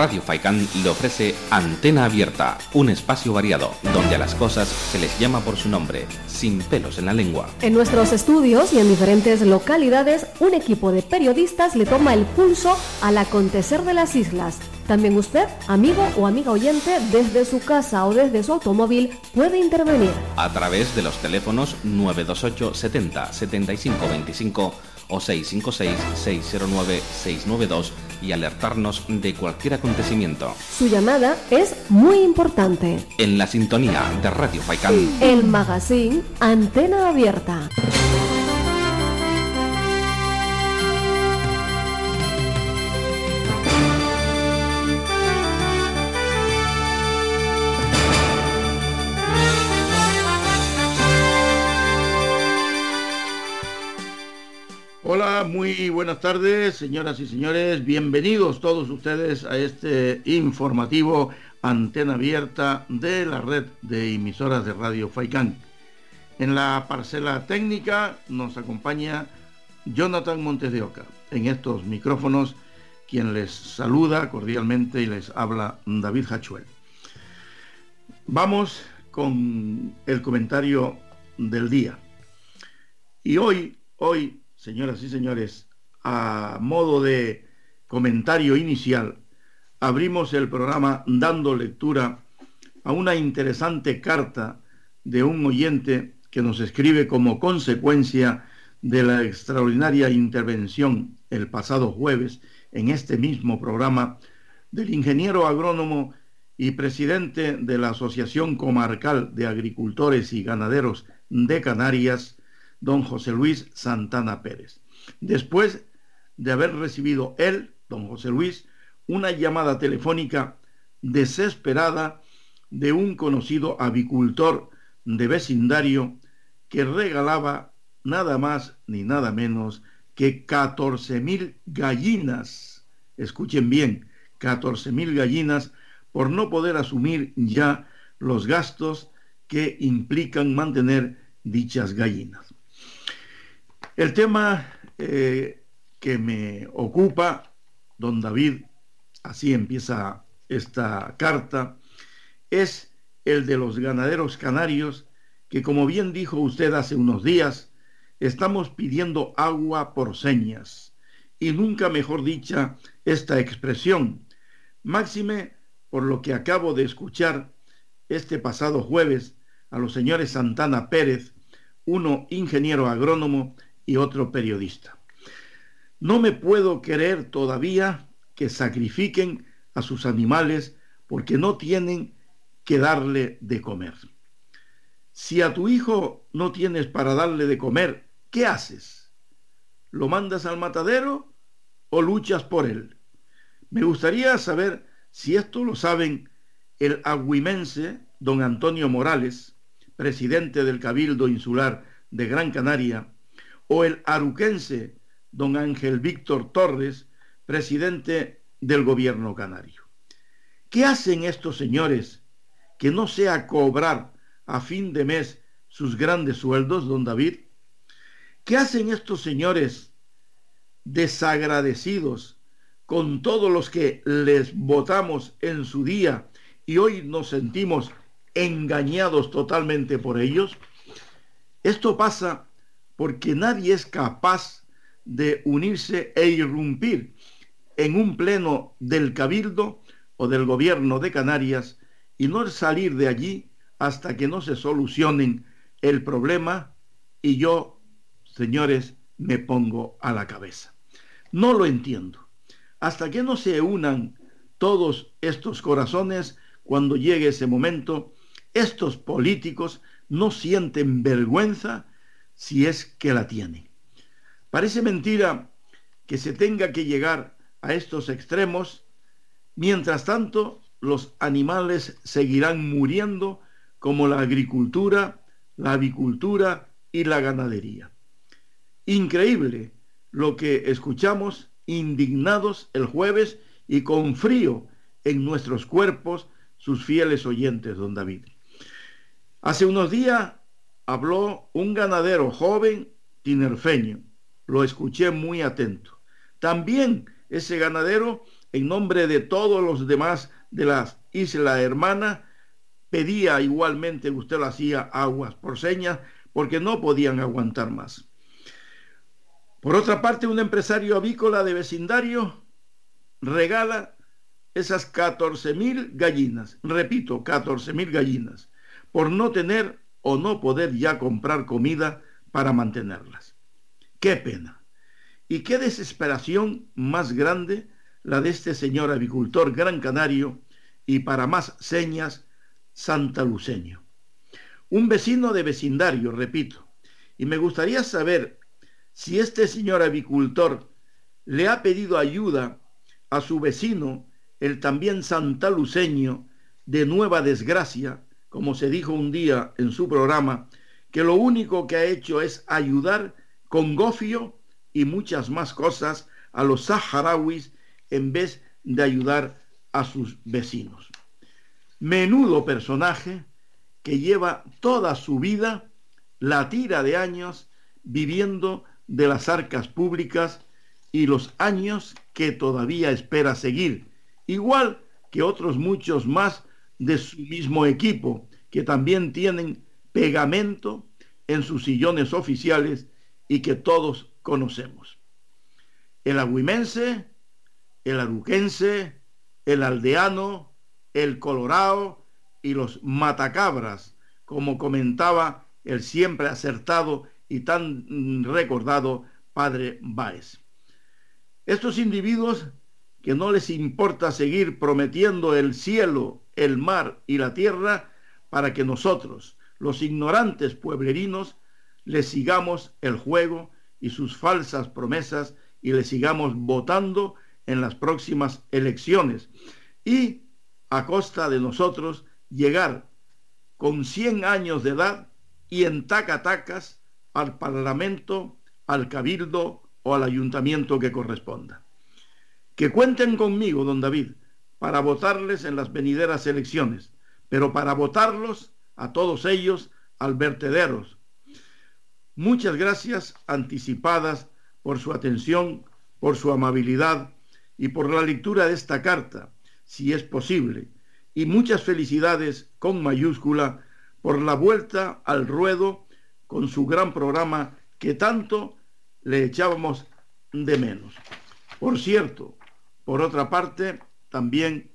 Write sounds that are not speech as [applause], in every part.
Radio Faicán le ofrece Antena Abierta, un espacio variado donde a las cosas se les llama por su nombre, sin pelos en la lengua. En nuestros estudios y en diferentes localidades, un equipo de periodistas le toma el pulso al acontecer de las islas. También usted, amigo o amiga oyente, desde su casa o desde su automóvil, puede intervenir. A través de los teléfonos 928 70 75 25 o 656-609-692 y alertarnos de cualquier acontecimiento. Su llamada es muy importante. En la sintonía de Radio Faicán. El magazine Antena Abierta. Hola, muy buenas tardes, señoras y señores. Bienvenidos todos ustedes a este informativo antena abierta de la red de emisoras de Radio Faicán. En la parcela técnica nos acompaña Jonathan Montes de Oca. En estos micrófonos, quien les saluda cordialmente y les habla David Hachuel. Vamos con el comentario del día. Y hoy, hoy señoras y señores, a modo de comentario inicial, abrimos el programa dando lectura a una interesante carta de un oyente que nos escribe como consecuencia de la extraordinaria intervención el pasado jueves en este mismo programa del ingeniero agrónomo y presidente de la Asociación Comarcal de Agricultores y Ganaderos de Canarias, don José Luis Santana Pérez. Después de haber recibido él, don José Luis, una llamada telefónica desesperada de un conocido avicultor de vecindario que regalaba nada más ni nada menos que 14 mil gallinas. Escuchen bien, 14 mil gallinas por no poder asumir ya los gastos que implican mantener dichas gallinas. El tema eh, que me ocupa, don David, así empieza esta carta, es el de los ganaderos canarios que, como bien dijo usted hace unos días, estamos pidiendo agua por señas. Y nunca mejor dicha esta expresión, máxime por lo que acabo de escuchar este pasado jueves a los señores Santana Pérez, uno ingeniero agrónomo y otro periodista. No me puedo creer todavía que sacrifiquen a sus animales porque no tienen que darle de comer. Si a tu hijo no tienes para darle de comer, ¿qué haces? ¿Lo mandas al matadero o luchas por él? Me gustaría saber si esto lo saben el agüimense don Antonio Morales, presidente del Cabildo Insular de Gran Canaria, o el aruquense don Ángel Víctor Torres, presidente del gobierno canario. ¿Qué hacen estos señores que no sea cobrar a fin de mes sus grandes sueldos, don David? ¿Qué hacen estos señores desagradecidos con todos los que les votamos en su día y hoy nos sentimos engañados totalmente por ellos? Esto pasa porque nadie es capaz de unirse e irrumpir en un pleno del cabildo o del gobierno de Canarias y no salir de allí hasta que no se solucionen el problema y yo, señores, me pongo a la cabeza. No lo entiendo. Hasta que no se unan todos estos corazones, cuando llegue ese momento, estos políticos no sienten vergüenza si es que la tiene. Parece mentira que se tenga que llegar a estos extremos, mientras tanto los animales seguirán muriendo como la agricultura, la avicultura y la ganadería. Increíble lo que escuchamos indignados el jueves y con frío en nuestros cuerpos sus fieles oyentes, don David. Hace unos días habló un ganadero joven tinerfeño. Lo escuché muy atento. También ese ganadero en nombre de todos los demás de la isla hermana, pedía igualmente, usted lo hacía, aguas por señas, porque no podían aguantar más. Por otra parte, un empresario avícola de vecindario regala esas 14 mil gallinas, repito, 14 mil gallinas, por no tener o no poder ya comprar comida para mantenerlas. Qué pena. Y qué desesperación más grande la de este señor avicultor gran canario y para más señas, santaluceño. Un vecino de vecindario, repito, y me gustaría saber si este señor avicultor le ha pedido ayuda a su vecino, el también santaluceño de Nueva Desgracia, como se dijo un día en su programa, que lo único que ha hecho es ayudar con gofio y muchas más cosas a los saharauis en vez de ayudar a sus vecinos. Menudo personaje que lleva toda su vida, la tira de años, viviendo de las arcas públicas y los años que todavía espera seguir, igual que otros muchos más de su mismo equipo, que también tienen pegamento en sus sillones oficiales y que todos conocemos. El agüimense, el aruquense, el aldeano, el colorado y los matacabras, como comentaba el siempre acertado y tan recordado padre Báez. Estos individuos que no les importa seguir prometiendo el cielo, el mar y la tierra para que nosotros, los ignorantes pueblerinos, les sigamos el juego y sus falsas promesas y les sigamos votando en las próximas elecciones y a costa de nosotros llegar con 100 años de edad y en tacatacas al Parlamento, al Cabildo o al Ayuntamiento que corresponda. Que cuenten conmigo, don David, para votarles en las venideras elecciones, pero para votarlos a todos ellos al vertederos. Muchas gracias anticipadas por su atención, por su amabilidad y por la lectura de esta carta, si es posible, y muchas felicidades con mayúscula por la vuelta al ruedo con su gran programa que tanto le echábamos de menos. Por cierto, por otra parte, también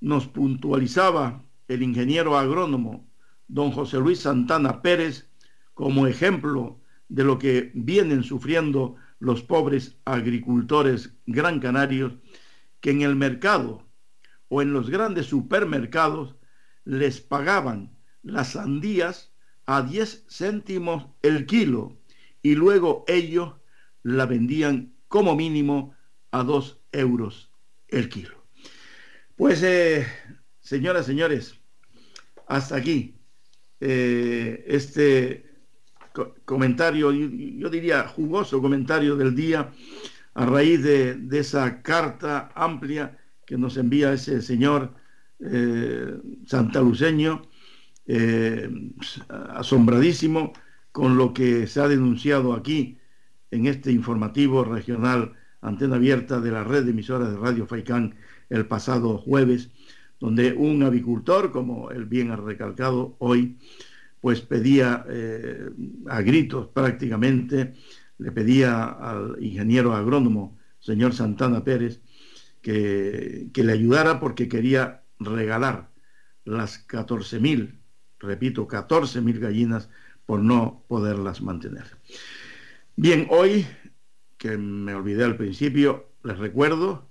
nos puntualizaba el ingeniero agrónomo don José Luis Santana Pérez como ejemplo de lo que vienen sufriendo los pobres agricultores gran canarios que en el mercado o en los grandes supermercados les pagaban las sandías a 10 céntimos el kilo y luego ellos la vendían como mínimo a 2 euros el kilo. Pues, eh, señoras, señores, hasta aquí eh, este comentario, yo diría jugoso comentario del día a raíz de, esa carta amplia que nos envía ese señor eh, santaluceño, eh, asombradísimo con lo que se ha denunciado aquí en este informativo regional antena abierta de la red de emisoras de Radio Faicán el pasado jueves, donde un avicultor, como él bien ha recalcado hoy, pues pedía eh, a gritos prácticamente, le pedía al ingeniero agrónomo, señor Santana Pérez, que, que le ayudara porque quería regalar las 14.000, repito, 14.000 gallinas por no poderlas mantener. Bien, hoy, que me olvidé al principio, les recuerdo,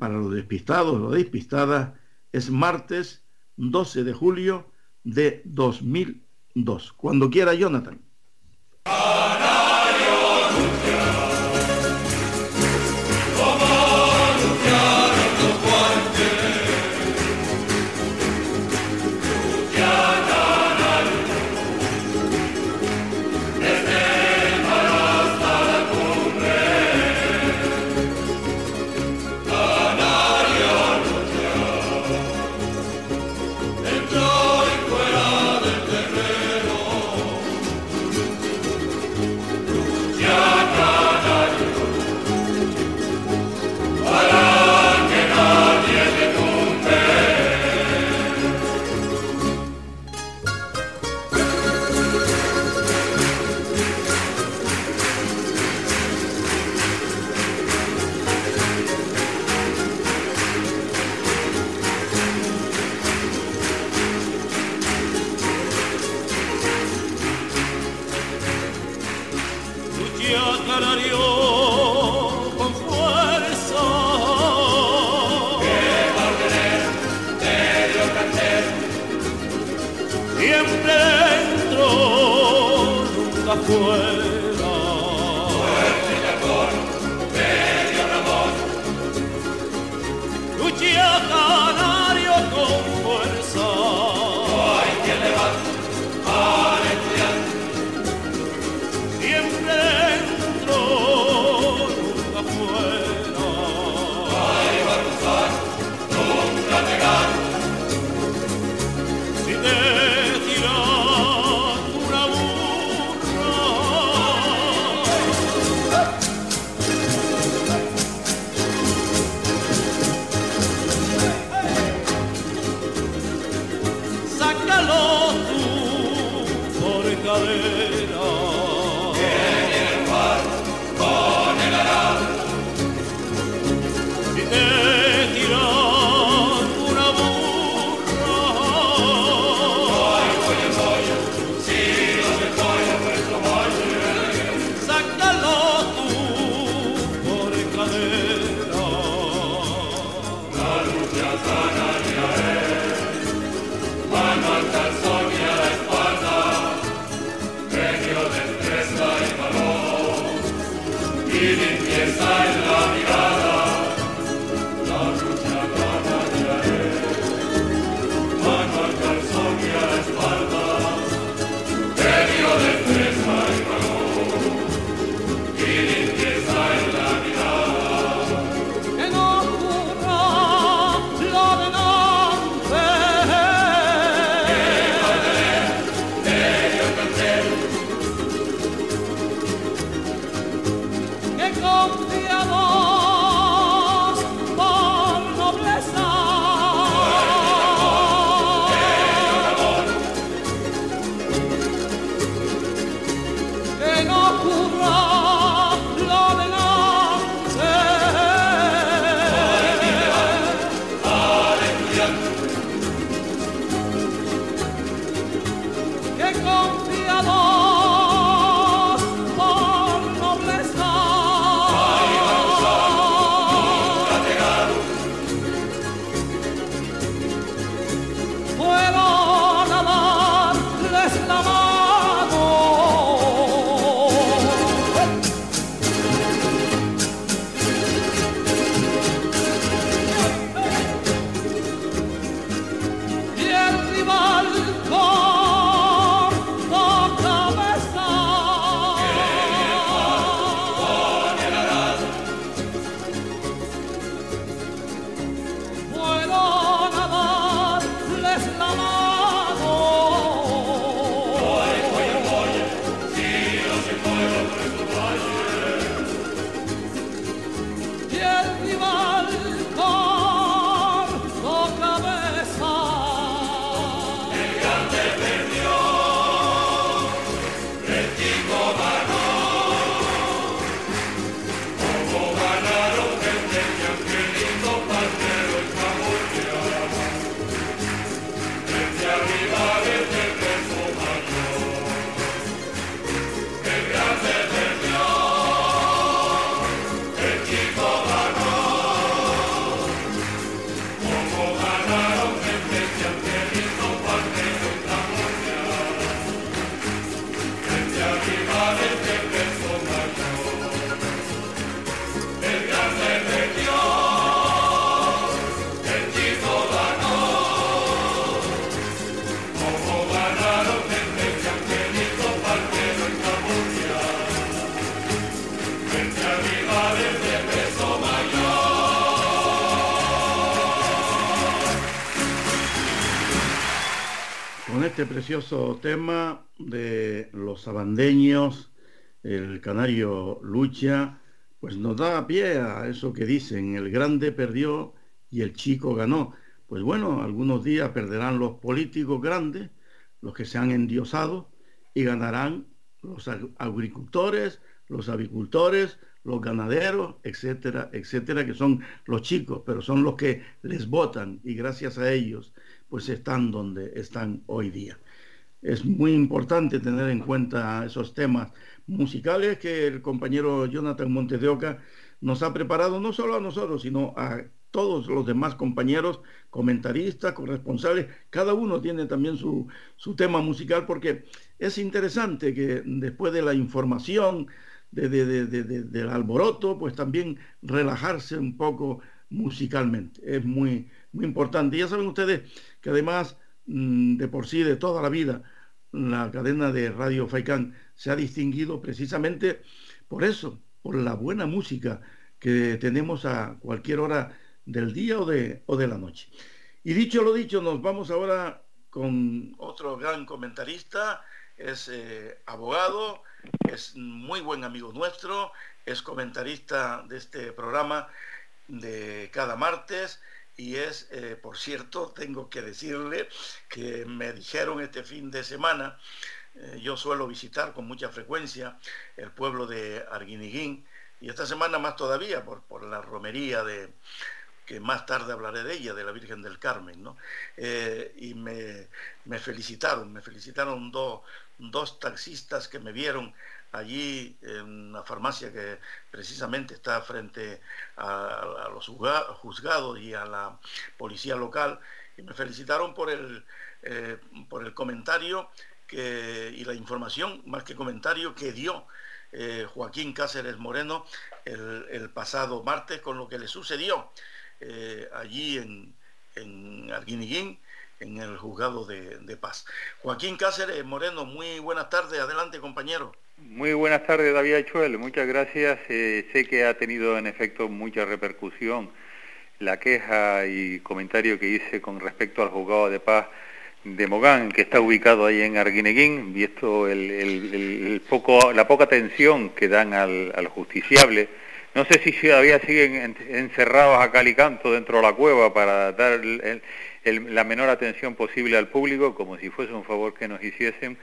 para los despistados o despistadas, es martes 12 de julio de 2002. Cuando quiera, Jonathan. Precioso tema de los sabandeños, el canario lucha, pues nos da pie a eso que dicen, el grande perdió y el chico ganó. Pues bueno, algunos días perderán los políticos grandes, los que se han endiosado, y ganarán los agricultores, los avicultores, los ganaderos, etcétera, etcétera, que son los chicos, pero son los que les votan y gracias a ellos pues están donde están hoy día. Es muy importante tener en cuenta esos temas musicales que el compañero Jonathan Montes de Oca nos ha preparado no solo a nosotros, sino a todos los demás compañeros, comentaristas, corresponsales, cada uno tiene también su, su tema musical porque es interesante que después de la información, de, del alboroto, pues también relajarse un poco musicalmente. Es muy, muy importante. Ya saben ustedes que además de por sí, de toda la vida, la cadena de Radio Faicán se ha distinguido precisamente por eso, por la buena música que tenemos a cualquier hora del día o de, o de la noche. Y dicho lo dicho, nos vamos ahora con otro gran comentarista, es eh, abogado, es muy buen amigo nuestro, es comentarista de este programa de cada martes y es, eh, por cierto, tengo que decirle que me dijeron este fin de semana, eh, yo suelo visitar con mucha frecuencia el pueblo de Arguiniguín y esta semana más todavía por, por la romería de, que más tarde hablaré de ella, de la Virgen del Carmen, ¿no? Eh, y me, felicitaron, me felicitaron dos taxistas que me vieron allí en una farmacia que precisamente está frente a, los juzgados y a la policía local, y me felicitaron por el, eh, por el comentario que, y la información, más que comentario, que dio eh, Joaquín Cáceres Moreno el, pasado martes con lo que le sucedió eh, allí en, en Arguiniguín, en el juzgado de, paz. Joaquín Cáceres Moreno, muy buenas tardes, adelante compañero. Muy buenas tardes David Achuel, muchas gracias. Eh, sé que ha tenido en efecto mucha repercusión la queja y comentario que hice con respecto al juzgado de paz de Mogán, que está ubicado ahí en Arguineguín, visto el, el, poco, la poca atención que dan al, al justiciable. No sé si todavía siguen encerrados a calicanto dentro de la cueva para dar la menor atención posible al público, como si fuese un favor que nos hiciesen,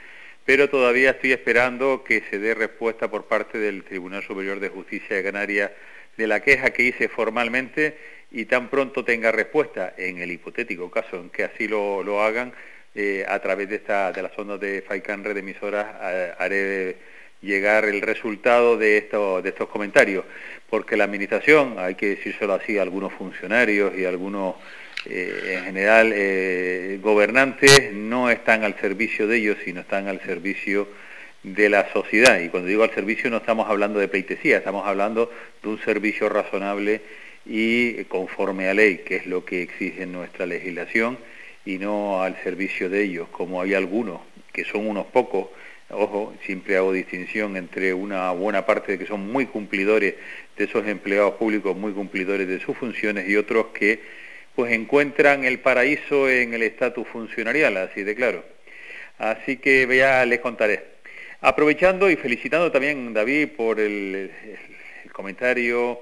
pero todavía estoy esperando que se dé respuesta por parte del Tribunal Superior de Justicia de Canarias de la queja que hice formalmente y tan pronto tenga respuesta, en el hipotético caso en que así lo, hagan, eh, a través de, esta, de las ondas de FAICAN Red Emisoras, haré llegar el resultado de, de estos comentarios, porque la Administración, hay que decírselo así, algunos funcionarios y algunos, eh, en general, eh, gobernantes, no están al servicio de ellos, sino están al servicio de la sociedad. Y cuando digo al servicio no estamos hablando de pleitesía, estamos hablando de un servicio razonable y conforme a ley, que es lo que exige nuestra legislación, y no al servicio de ellos, como hay algunos, que son unos pocos, Ojo, siempre hago distinción entre una buena parte de que son muy cumplidores de esos empleados públicos, muy cumplidores de sus funciones y otros que pues encuentran el paraíso en el estatus funcionarial, así de claro. Así que ya les contaré. Aprovechando y felicitando también David por el, comentario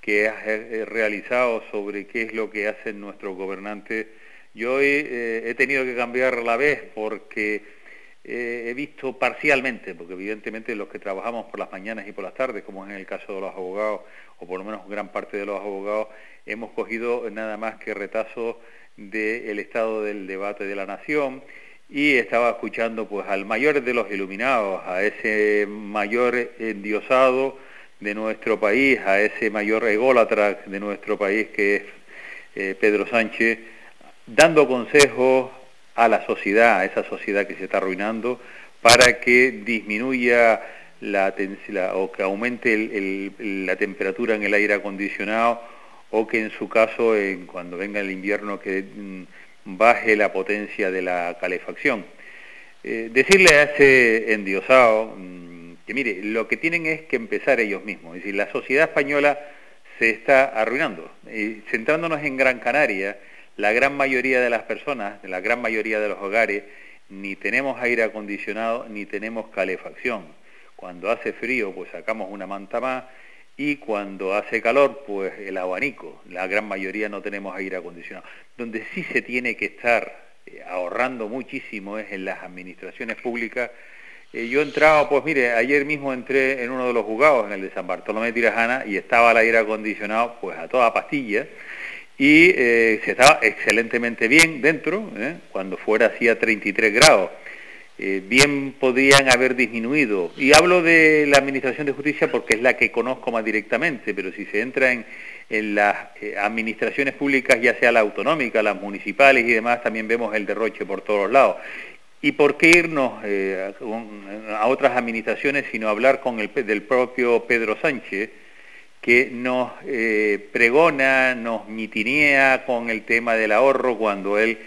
que has eh, realizado sobre qué es lo que hacen nuestros gobernantes. Yo he, he tenido que cambiar la vez porque eh, he visto parcialmente, porque evidentemente los que trabajamos por las mañanas y por las tardes, como es en el caso de los abogados, o por lo menos gran parte de los abogados, hemos cogido nada más que retazos del estado del debate de la nación. Y estaba escuchando pues al mayor de los iluminados, a ese mayor endiosado de nuestro país, a ese mayor ególatra de nuestro país que es eh, Pedro Sánchez, dando consejos a la sociedad, a esa sociedad que se está arruinando, para que disminuya la, o que aumente la temperatura en el aire acondicionado o que en su caso, en, cuando venga el invierno, que mm, baje la potencia de la calefacción. Eh, decirle a ese endiosado mm, que mire, lo que tienen es que empezar ellos mismos. Es decir, la sociedad española se está arruinando. Y centrándonos en Gran Canaria, la gran mayoría de las personas, la gran mayoría de los hogares, ni tenemos aire acondicionado ni tenemos calefacción. Cuando hace frío, pues sacamos una manta más y cuando hace calor, pues el abanico. La gran mayoría no tenemos aire acondicionado. Donde sí se tiene que estar eh, ahorrando muchísimo es en las administraciones públicas. Eh, yo entraba, pues mire, ayer mismo entré en uno de los juzgados, en el de San Bartolomé de Tirajana, y estaba el aire acondicionado pues a toda pastilla y eh, se estaba excelentemente bien dentro, cuando fuera hacía 33 grados. Eh, bien podrían haber disminuido. Y hablo de la Administración de Justicia porque es la que conozco más directamente, pero si se entra en, las eh, administraciones públicas, ya sea la autonómica, las municipales y demás, también vemos el derroche por todos lados. ¿Y por qué irnos eh, a, otras administraciones sino hablar con el del propio Pedro Sánchez, que nos pregona, nos mitinea con el tema del ahorro cuando él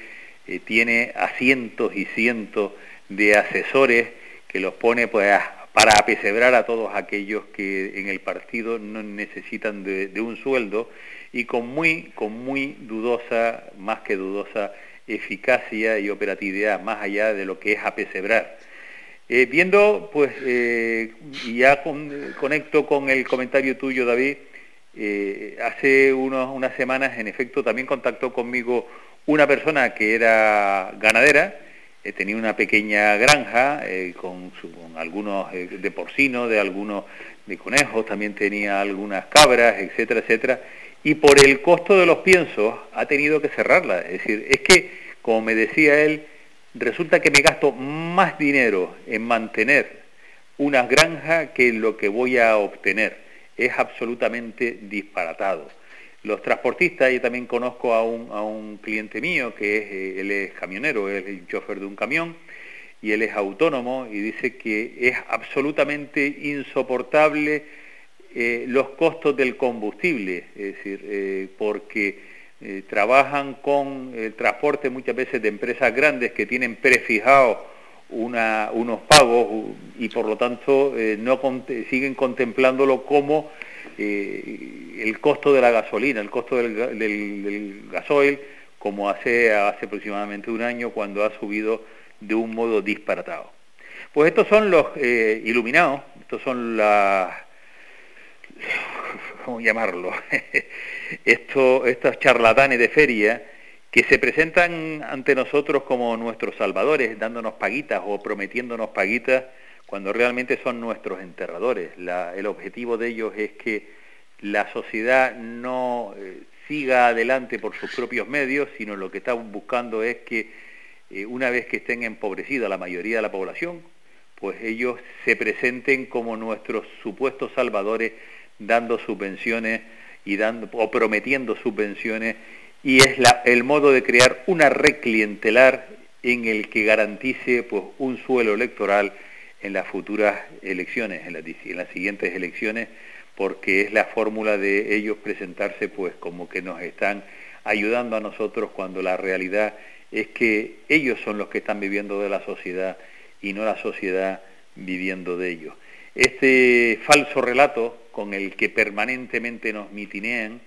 tiene a cientos y cientos de asesores que los pone pues, para apesebrar a todos aquellos que en el partido no necesitan de, un sueldo y con muy, con muy dudosa, más que dudosa, eficacia y operatividad, más allá de lo que es apesebrar. Eh, viendo, pues, eh, y ya conecto con el comentario tuyo, David, eh, hace unos, unas semanas, en efecto, también contactó conmigo una persona que era ganadera, eh, tenía una pequeña granja eh, con, algunos eh, de porcino, de algunos de conejos, también tenía algunas cabras, etcétera, etcétera, y por el costo de los piensos ha tenido que cerrarla. Es decir, es que, como me decía él, resulta que me gasto más dinero en mantener una granja que lo que voy a obtener. Es absolutamente disparatado. Los transportistas, yo también conozco a un, a un cliente mío que es, eh, él es camionero, él es el chofer de un camión y él es autónomo y dice que es absolutamente insoportable eh, los costos del combustible, es decir, eh, porque trabajan con el transporte muchas veces de empresas grandes que tienen prefijados unos pagos y por lo tanto no siguen contemplándolo como eh, el costo de la gasolina, el costo del, del, gasoil, como hace, hace aproximadamente un año cuando ha subido de un modo disparatado. Pues estos son los eh, iluminados, estos son las... [laughs] ¿Cómo llamarlo? [laughs] estos, estos charlatanes de feria que se presentan ante nosotros como nuestros salvadores, dándonos paguitas o prometiéndonos paguitas cuando realmente son nuestros enterradores. el objetivo de ellos es que la sociedad no eh, siga adelante por sus propios medios, sino lo que están buscando es que eh, una vez que estén empobrecida la mayoría de la población, pues ellos se presenten como nuestros supuestos salvadores dando subvenciones y dando o prometiendo subvenciones y es la, el modo de crear una red clientelar en el que garantice pues un suelo electoral en las futuras elecciones, en las, en las siguientes elecciones, porque es la fórmula de ellos presentarse pues como que nos están ayudando a nosotros cuando la realidad es que ellos son los que están viviendo de la sociedad y no la sociedad viviendo de ellos. Este falso relato con el que permanentemente nos mitinean,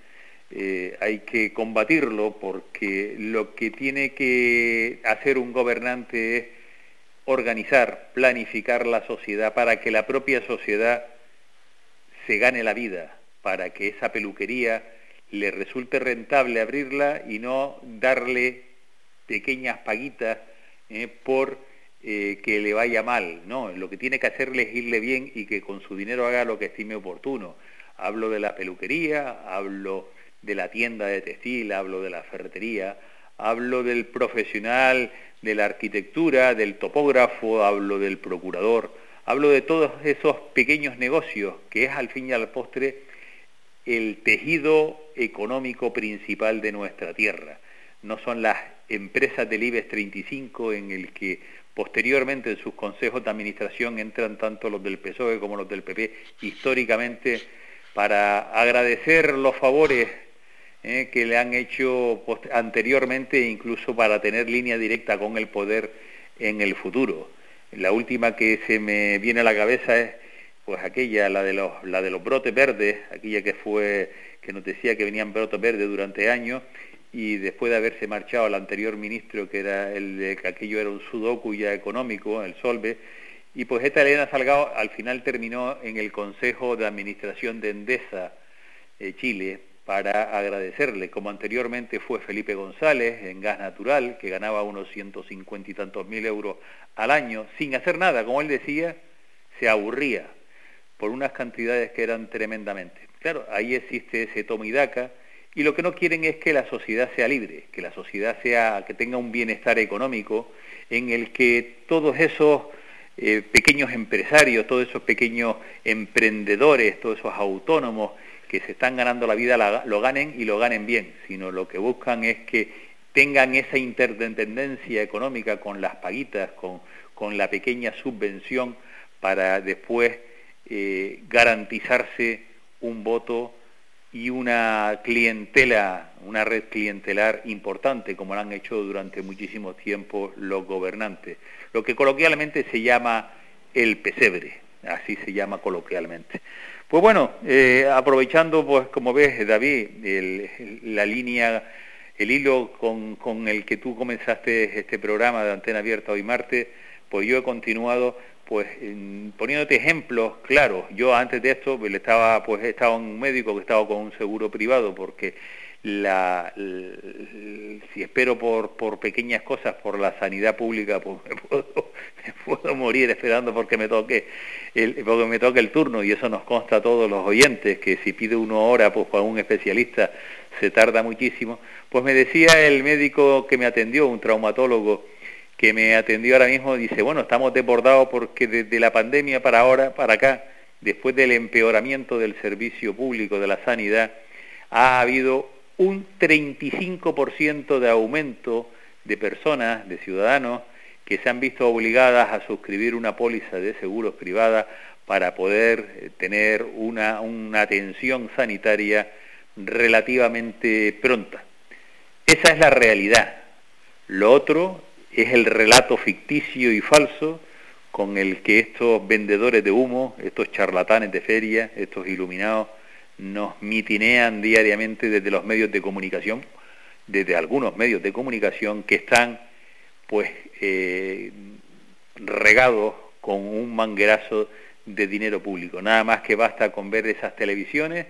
eh, hay que combatirlo porque lo que tiene que hacer un gobernante es organizar, planificar la sociedad para que la propia sociedad se gane la vida, para que esa peluquería le resulte rentable abrirla y no darle pequeñas paguitas eh, por eh, que le vaya mal. No, lo que tiene que hacerle es irle bien y que con su dinero haga lo que estime oportuno. Hablo de la peluquería, hablo de la tienda de textil, hablo de la ferretería, hablo del profesional de la arquitectura, del topógrafo, hablo del procurador, hablo de todos esos pequeños negocios que es al fin y al postre el tejido económico principal de nuestra tierra. No son las empresas del IBEX 35 en el que posteriormente en sus consejos de administración entran tanto los del PSOE como los del PP históricamente para agradecer los favores eh, que le han hecho anteriormente incluso para tener línea directa con el poder en el futuro. La última que se me viene a la cabeza es pues aquella, la de los, la de los brotes verdes, aquella que fue, que nos decía que venían brotes verdes durante años, y después de haberse marchado el anterior ministro, que era el de que aquello era un sudoku ya económico, el Solve, y pues esta Elena Salgado al final terminó en el Consejo de Administración de Endesa eh, Chile, para agradecerle, como anteriormente fue Felipe González en gas natural, que ganaba unos 150 y tantos mil euros al año, sin hacer nada, como él decía, se aburría por unas cantidades que eran tremendamente. Claro, ahí existe ese tomidaca y lo que no quieren es que la sociedad sea libre, que la sociedad sea, que tenga un bienestar económico en el que todos esos eh, pequeños empresarios, todos esos pequeños emprendedores, todos esos autónomos que se están ganando la vida lo ganen y lo ganen bien, sino lo que buscan es que tengan esa interdependencia económica con las paguitas, con, con la pequeña subvención para después eh, garantizarse un voto y una clientela, una red clientelar importante, como lo han hecho durante muchísimo tiempo los gobernantes. Lo que coloquialmente se llama el pesebre, así se llama coloquialmente. Pues bueno, eh, aprovechando, pues como ves, David, la línea, el hilo con, con el que tú comenzaste este programa de Antena Abierta hoy martes, pues yo he continuado pues poniéndote ejemplos claros. Yo antes de esto pues, le estaba, pues estaba un médico que estaba con un seguro privado porque la, si espero por, por pequeñas cosas, por la sanidad pública, pues me [laughs] puedo, puedo morir esperando porque me toque el, porque me toque el turno y eso nos consta a todos los oyentes que si pide una hora pues para un especialista se tarda muchísimo. Pues me decía el médico que me atendió, un traumatólogo, que me atendió ahora mismo dice, bueno, estamos desbordados porque desde la pandemia para ahora, para acá, después del empeoramiento del servicio público de la sanidad, ha habido un 35% de aumento de personas, de ciudadanos, que se han visto obligadas a suscribir una póliza de seguros privada para poder eh, tener una, una atención sanitaria relativamente pronta. Esa es la realidad. Lo otro es el relato ficticio y falso con el que estos vendedores de humo, estos charlatanes de feria, estos iluminados, nos mitinean diariamente desde los medios de comunicación, desde algunos medios de comunicación que están pues eh, regados con un manguerazo de dinero público. Nada más que basta con ver esas televisiones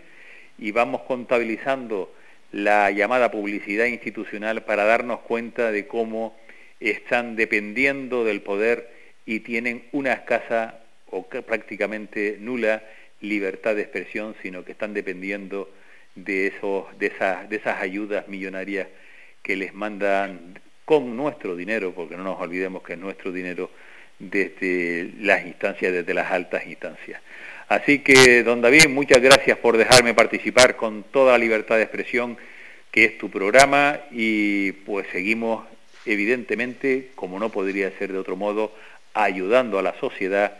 y vamos contabilizando la llamada publicidad institucional para darnos cuenta de cómo están dependiendo del poder y tienen una escasa o prácticamente nula libertad de expresión, sino que están dependiendo de, esos, de, esas, de esas ayudas millonarias que les mandan con nuestro dinero, porque no nos olvidemos que es nuestro dinero desde las instancias, desde las altas instancias. Así que, don David, muchas gracias por dejarme participar con toda la libertad de expresión que es tu programa y pues seguimos evidentemente, como no podría ser de otro modo, ayudando a la sociedad,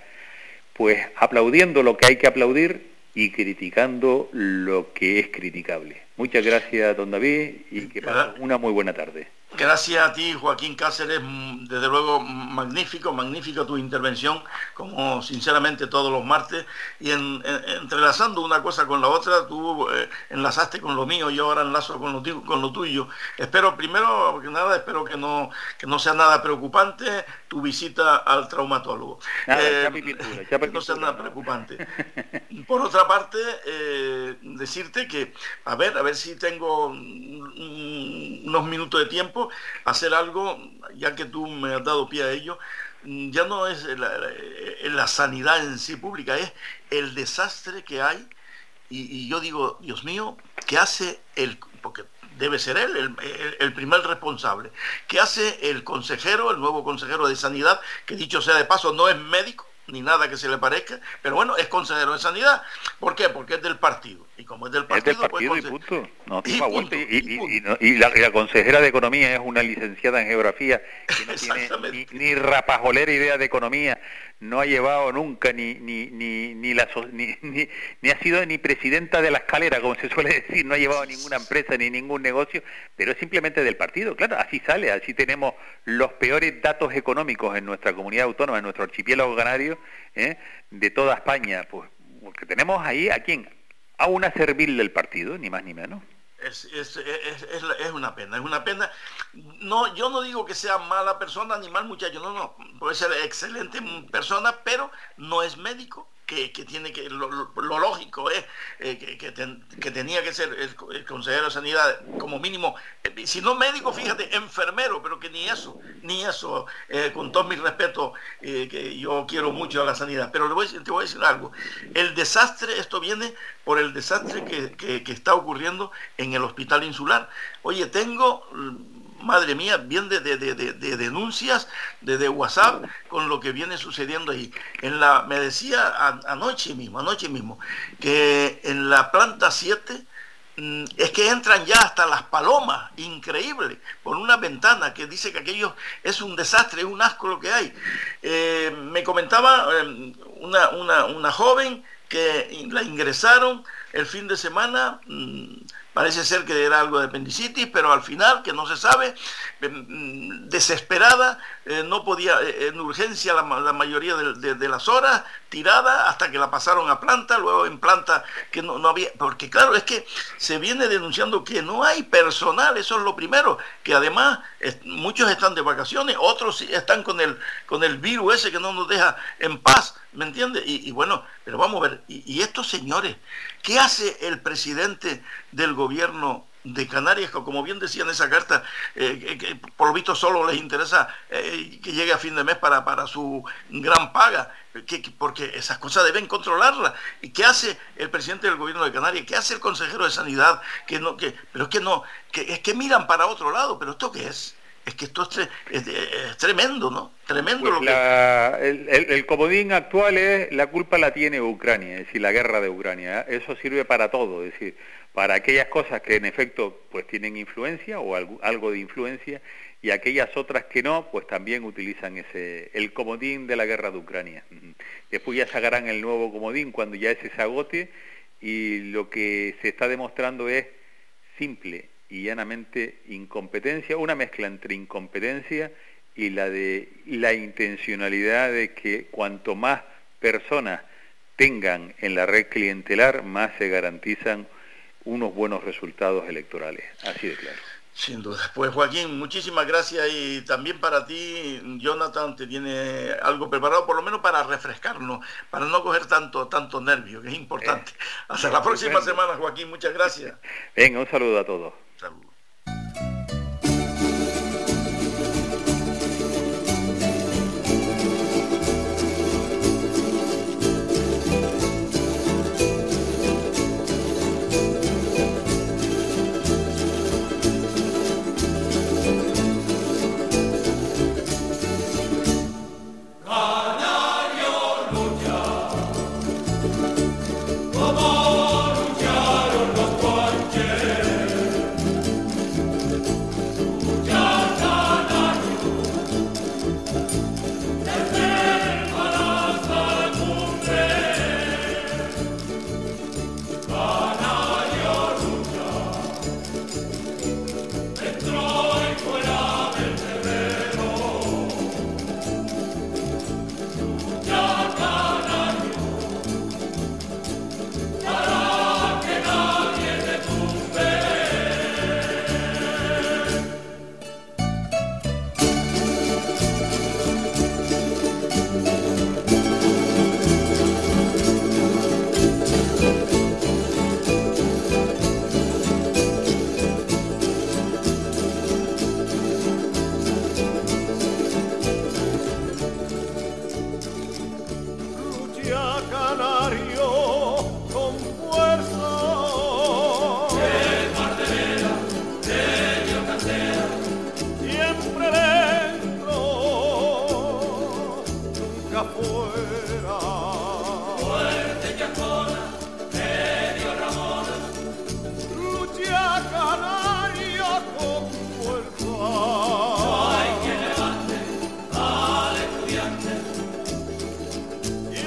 pues aplaudiendo lo que hay que aplaudir y criticando lo que es criticable. Muchas gracias, don David, y que pasen una muy buena tarde. Gracias a ti, Joaquín Cáceres. Mm, desde luego, magnífico, magnífica tu intervención, como sinceramente todos los martes. Y entrelazando una cosa con la otra, tú eh, enlazaste con lo mío, yo ahora enlazo con lo, con lo tuyo. Espero, primero que nada, espero que no, que no sea nada preocupante tu visita al traumatólogo. Eh, no sea nada preocupante. [laughs] Por otra parte, eh, decirte que, a ver, a ver si tengo unos minutos de tiempo hacer algo, ya que tú me has dado pie a ello, ya no es la, sanidad en sí pública, es el desastre que hay. Y, yo digo, Dios mío, ¿qué hace el, porque debe ser él el, el, primer responsable, ¿qué hace el consejero, el nuevo consejero de sanidad, que dicho sea de paso no es médico? ni nada que se le parezca, pero bueno, es consejero de sanidad. ¿Por qué? Porque es del partido. Y como es del partido, es del partido y punto. No, y, la, consejera de Economía es una licenciada en Geografía que no [laughs] tiene ni, ni, rapajolera idea de economía, no ha llevado nunca ni ni ni ni, la, [laughs] ni, ni, ha sido ni presidenta de la escalera, como se suele decir, no ha llevado ninguna empresa ni ningún negocio, pero es simplemente del partido. Claro, así sale, así tenemos los peores datos económicos en nuestra comunidad autónoma, en nuestro archipiélago canario, ¿eh? de toda España, pues porque tenemos ahí a quién, a una servil del partido, ni más ni menos. Es, es, es, es, una pena, es una pena. No, yo no digo que sea mala persona ni mal muchacho, no, no, puede ser excelente persona, pero no es médico que, tiene que, lo, lógico es eh, que, tenía que ser el, consejero de sanidad, como mínimo, eh, si no médico, fíjate, enfermero, pero que ni eso, ni eso, eh, con todo mi respeto, que yo quiero mucho a la sanidad. Pero le voy, te voy a decir algo, el desastre, esto viene por el desastre que, que está ocurriendo en el hospital insular. Oye, tengo madre mía, bien de, denuncias de, WhatsApp con lo que viene sucediendo ahí. En la, me decía anoche mismo, anoche mismo, que en la planta 7 mm, es que entran ya hasta las palomas, increíble, por una ventana que dice que aquello es un desastre, es un asco lo que hay. Eh, me comentaba em, una, una, joven que la ingresaron el fin de semana. Parece ser que era algo de apendicitis, pero al final, que no se sabe, em, desesperada, eh, no podía, eh, en urgencia la, mayoría de, las horas, tirada hasta que la pasaron a planta, luego en planta que no, había, porque claro, es que se viene denunciando que no hay personal, eso es lo primero, que además muchos están de vacaciones, otros están con el, con el virus ese que no nos deja en paz, ¿me entiendes? Y, bueno, pero vamos a ver, y estos señores, ¿qué hace el presidente del gobierno de Canarias, como bien decía en esa carta, eh, por lo visto solo les interesa eh, que llegue a fin de mes para, para su gran paga, que, porque esas cosas deben controlarlas. ¿Y qué hace el presidente del gobierno de Canarias? ¿Qué hace el consejero de Sanidad? Que no, pero es no, es que miran para otro lado, pero ¿esto qué es? Es que esto es, tremendo, ¿no? Tremendo pues lo que... El, el, comodín actual es la culpa la tiene Ucrania, es decir, la guerra de Ucrania. Eso sirve para todo, es decir, para aquellas cosas que en efecto pues tienen influencia o algo, algo de influencia y aquellas otras que no, pues también utilizan ese el comodín de la guerra de Ucrania. Después ya sacarán el nuevo comodín cuando ya ese se agote y lo que se está demostrando es simple y llanamente incompetencia, una mezcla entre incompetencia y la de la intencionalidad de que cuanto más personas tengan en la red clientelar, más se garantizan unos buenos resultados electorales. Así de claro. Sin duda. Pues Joaquín, muchísimas gracias y también para ti, Jonathan, te tiene algo preparado, por lo menos para refrescarnos, para no coger tanto, tanto nervio, que es importante. Eh, Hasta la próxima semana, Joaquín, muchas gracias. [laughs] Venga, un saludo a todos. the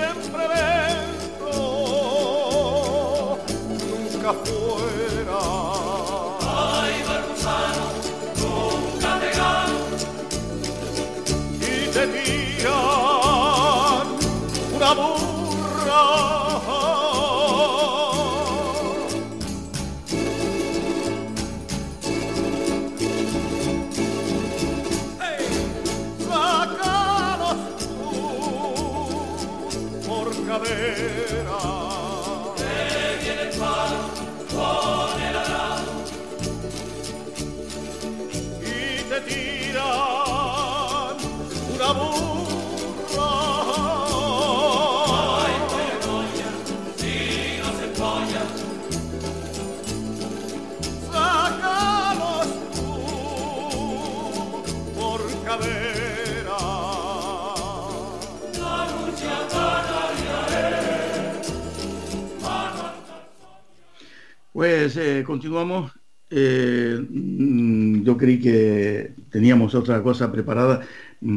Saludos. cadere Pues eh, continuamos. Eh, mm, yo creí que teníamos otra cosa preparada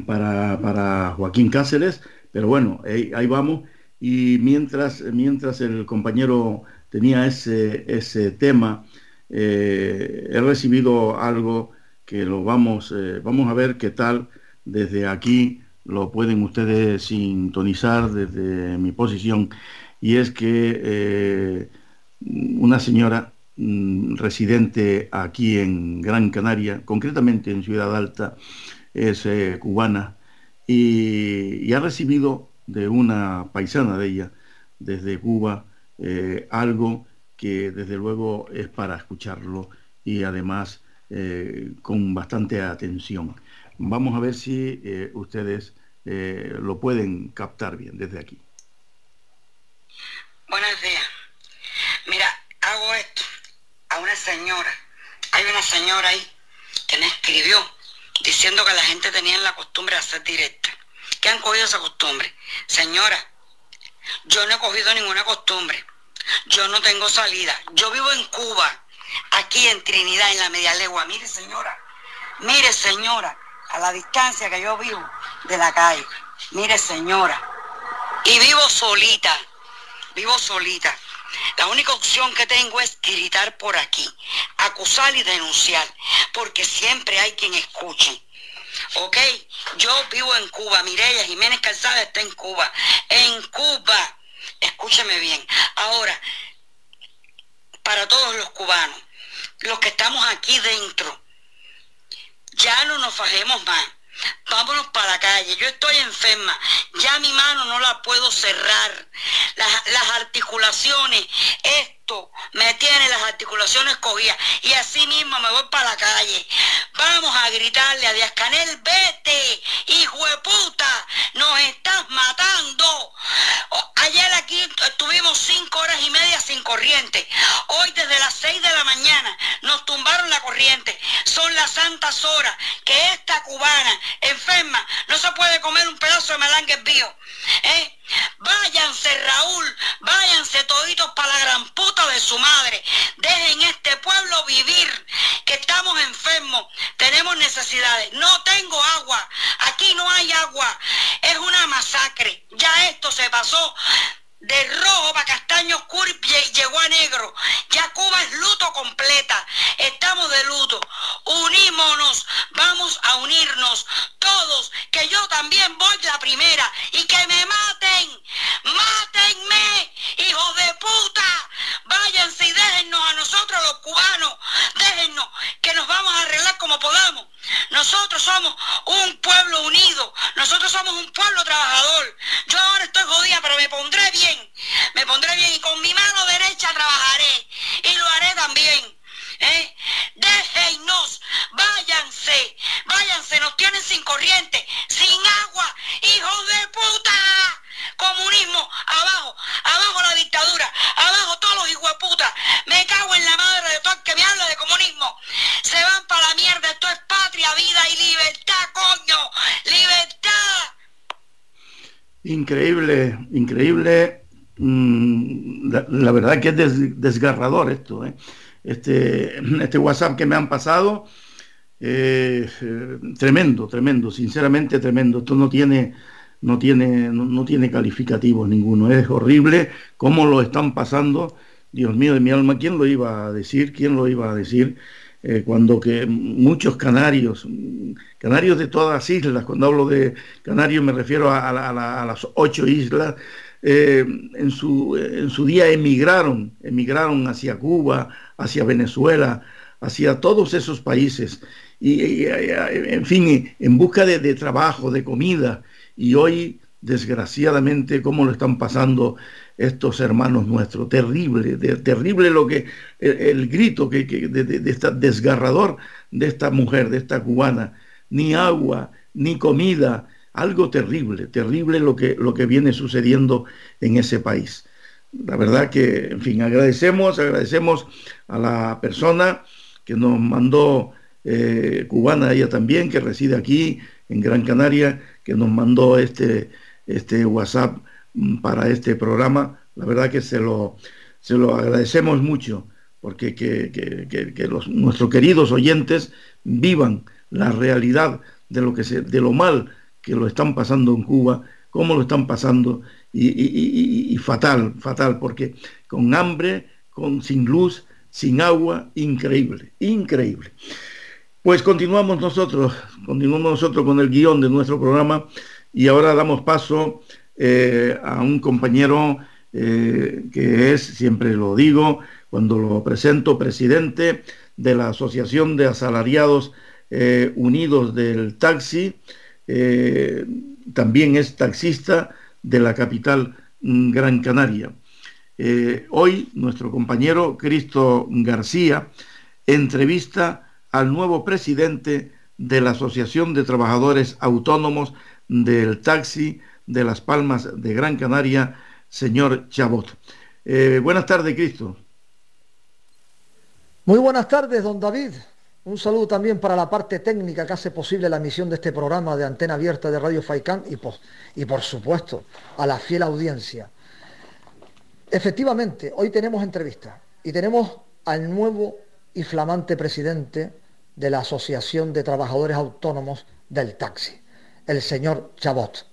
para, para Joaquín Cáceres, pero bueno, ahí, vamos. Y mientras, mientras el compañero tenía ese, ese tema, eh, he recibido algo que lo vamos, vamos a ver qué tal desde aquí lo pueden ustedes sintonizar desde mi posición y es que una señora mm, residente aquí en Gran Canaria, concretamente en Ciudad Alta, es eh, cubana y, ha recibido de una paisana de ella desde Cuba eh, algo que desde luego es para escucharlo y además eh, con bastante atención. Vamos a ver si ustedes lo pueden captar bien desde aquí. Buenos días. Mira, hago esto a una señora. Hay una señora ahí que me escribió diciendo que la gente tenía la costumbre de hacer directa. ¿Qué han cogido esa costumbre? Señora, yo no he cogido ninguna costumbre. Yo no tengo salida. Yo vivo en Cuba, aquí en Trinidad, en la media legua. Mire, señora, mire, señora, a la distancia que yo vivo de la calle. Mire, señora. Y vivo solita. Vivo solita. La única opción que tengo es gritar por aquí, acusar y denunciar, porque siempre hay quien escuche. ¿Ok? Yo vivo en Cuba, Mireya Jiménez Calzada está en Cuba. En Cuba, escúcheme bien. Ahora, para todos los cubanos, los que estamos aquí dentro, ya no nos fajemos más. Vámonos para la calle. Yo estoy enferma. Ya mi mano no la puedo cerrar. Las, articulaciones, me tiene las articulaciones cogidas. Y así mismo me voy para la calle. Vamos a gritarle a Díaz Canel, vete, hijo de puta, nos estás matando. Ayer aquí estuvimos cinco horas y media sin corriente. Hoy desde las seis de la mañana nos tumbaron la corriente. Son las santas horas que esta cubana enferma no se puede comer un pedazo de melangue bio. ¿Eh? Váyanse, Raúl, váyanse toditos para la gran puta de su madre. Dejen este pueblo vivir, que estamos enfermos, tenemos necesidades. No tengo agua, aquí no hay agua. Es una masacre. Ya esto se pasó de rojo para castaño oscuro y llegó a negro. Ya Cuba es luto completa. Estamos de luto. Unímonos. Vamos a unirnos todos. Que yo también voy la primera. Y que me maten. Mátenme. Hijos de puta. Váyanse y déjennos a nosotros los cubanos. Déjennos que nos vamos a arreglar como podamos. Nosotros somos un pueblo unido. Nosotros somos un pueblo trabajador. Yo ahora estoy jodida, pero me pondré bien. Me pondré bien y con mi mano derecha trabajaré. Y lo haré también. ¿Eh? Déjennos, váyanse, váyanse, nos tienen sin corriente, sin agua, hijos de puta. Comunismo, abajo, abajo la dictadura, abajo todos los hijos de puta. Me cago en la madre de todo el que me habla de comunismo. Se van para la mierda, esto es patria, vida y libertad, coño, libertad. Increíble. Mm, la, verdad que es desgarrador esto. ¿eh? Este, este WhatsApp que me han pasado, eh, tremendo, tremendo, sinceramente tremendo. Esto no tiene no tiene, no, tiene calificativos ninguno. Es horrible cómo lo están pasando. Dios mío de mi alma, ¿quién lo iba a decir? ¿Quién lo iba a decir? Eh, cuando que muchos canarios, canarios de todas las islas, cuando hablo de canarios me refiero a, las ocho islas, eh, en, su, en su día emigraron, emigraron hacia Cuba, hacia Venezuela, hacia todos esos países, y, en fin, en busca de, de trabajo, de comida, y hoy, desgraciadamente, cómo lo están pasando estos hermanos nuestros. Terrible, terrible lo que, el, grito que, de, esta desgarrador de esta mujer, de esta cubana. Ni agua, ni comida, algo terrible, terrible lo que, lo que viene sucediendo en ese país. La verdad que, en fin, agradecemos, agradecemos a la persona que nos mandó, eh, cubana ella también, que reside aquí en Gran Canaria, que nos mandó este, este WhatsApp para este programa. La verdad que se lo, se lo agradecemos mucho, porque que, los, nuestros queridos oyentes vivan la realidad de lo, que se, de lo mal que lo están pasando en Cuba, cómo lo están pasando, y, fatal, fatal, porque con hambre, con, sin luz, sin agua, increíble, increíble. Pues continuamos nosotros, continuamos nosotros con el guion de nuestro programa y ahora damos paso eh, a un compañero eh, que es, siempre lo digo, cuando lo presento, presidente de la Asociación de Asalariados eh, Unidos del Taxi, también es taxista de la capital mm, Gran Canaria. hoy nuestro compañero Cristo García entrevista al nuevo presidente de la Asociación de Trabajadores Autónomos del Taxi de Las Palmas de Gran Canaria, señor Chabot. Eh, buenas tardes, Cristo. Muy buenas tardes, don David. Un saludo también para la parte técnica que hace posible la emisión de este programa de antena abierta de Radio Faicán y y por supuesto a la fiel audiencia. Efectivamente, hoy tenemos entrevista y tenemos al nuevo y flamante presidente de la Asociación de Trabajadores Autónomos del Taxi, el señor Chabot.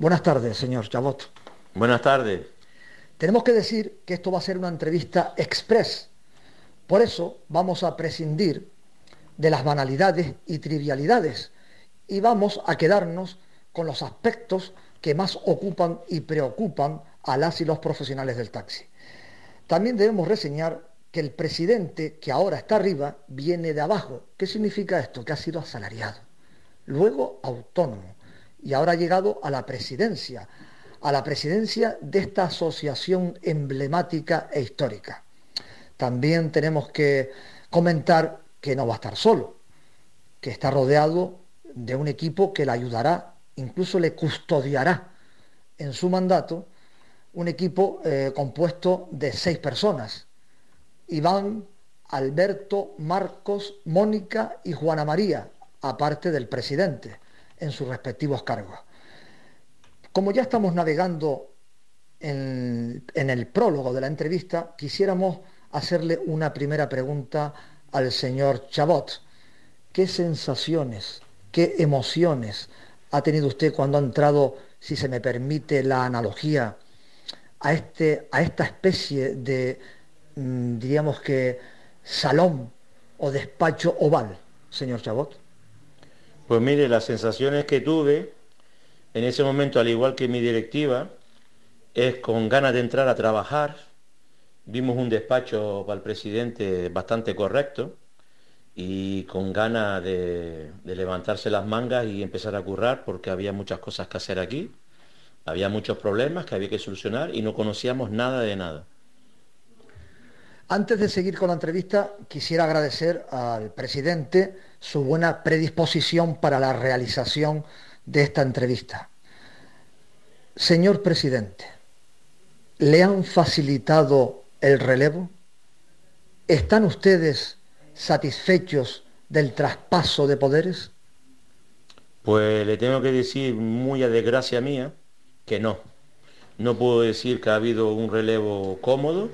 Buenas tardes, señor Chabot. Buenas tardes. Tenemos que decir que esto va a ser una entrevista express. Por eso vamos a prescindir de las banalidades y trivialidades y vamos a quedarnos con los aspectos que más ocupan y preocupan a las y los profesionales del taxi. También debemos reseñar que el presidente que ahora está arriba viene de abajo. ¿Qué significa esto? Que ha sido asalariado, luego autónomo y ahora ha llegado a la presidencia, a la presidencia de esta asociación emblemática e histórica. También tenemos que comentar que no va a estar solo, que está rodeado de un equipo que le ayudará, incluso le custodiará en su mandato, un equipo eh, compuesto de seis personas, Iván, Alberto, Marcos, Mónica y Juana María, aparte del presidente, en sus respectivos cargos. Como ya estamos navegando en, el prólogo de la entrevista, quisiéramos hacerle una primera pregunta al señor Chabot. ¿Qué sensaciones, qué emociones ha tenido usted cuando ha entrado, si se me permite la analogía, a, este, a esta especie de Mm, diríamos que, salón o despacho oval, señor Chabot? Pues mire, las sensaciones que tuve en ese momento, al igual que mi directiva, es con ganas de entrar a trabajar. Vimos un despacho para el presidente bastante correcto y con ganas de, levantarse las mangas y empezar a currar porque había muchas cosas que hacer aquí, había muchos problemas que había que solucionar y no conocíamos nada de nada. Antes de seguir con la entrevista, quisiera agradecer al presidente su buena predisposición para la realización de esta entrevista. Señor presidente, ¿le han facilitado el relevo? ¿Están ustedes satisfechos del traspaso de poderes? Pues le tengo que decir, muy a desgracia mía, que no. No puedo decir que ha habido un relevo cómodo,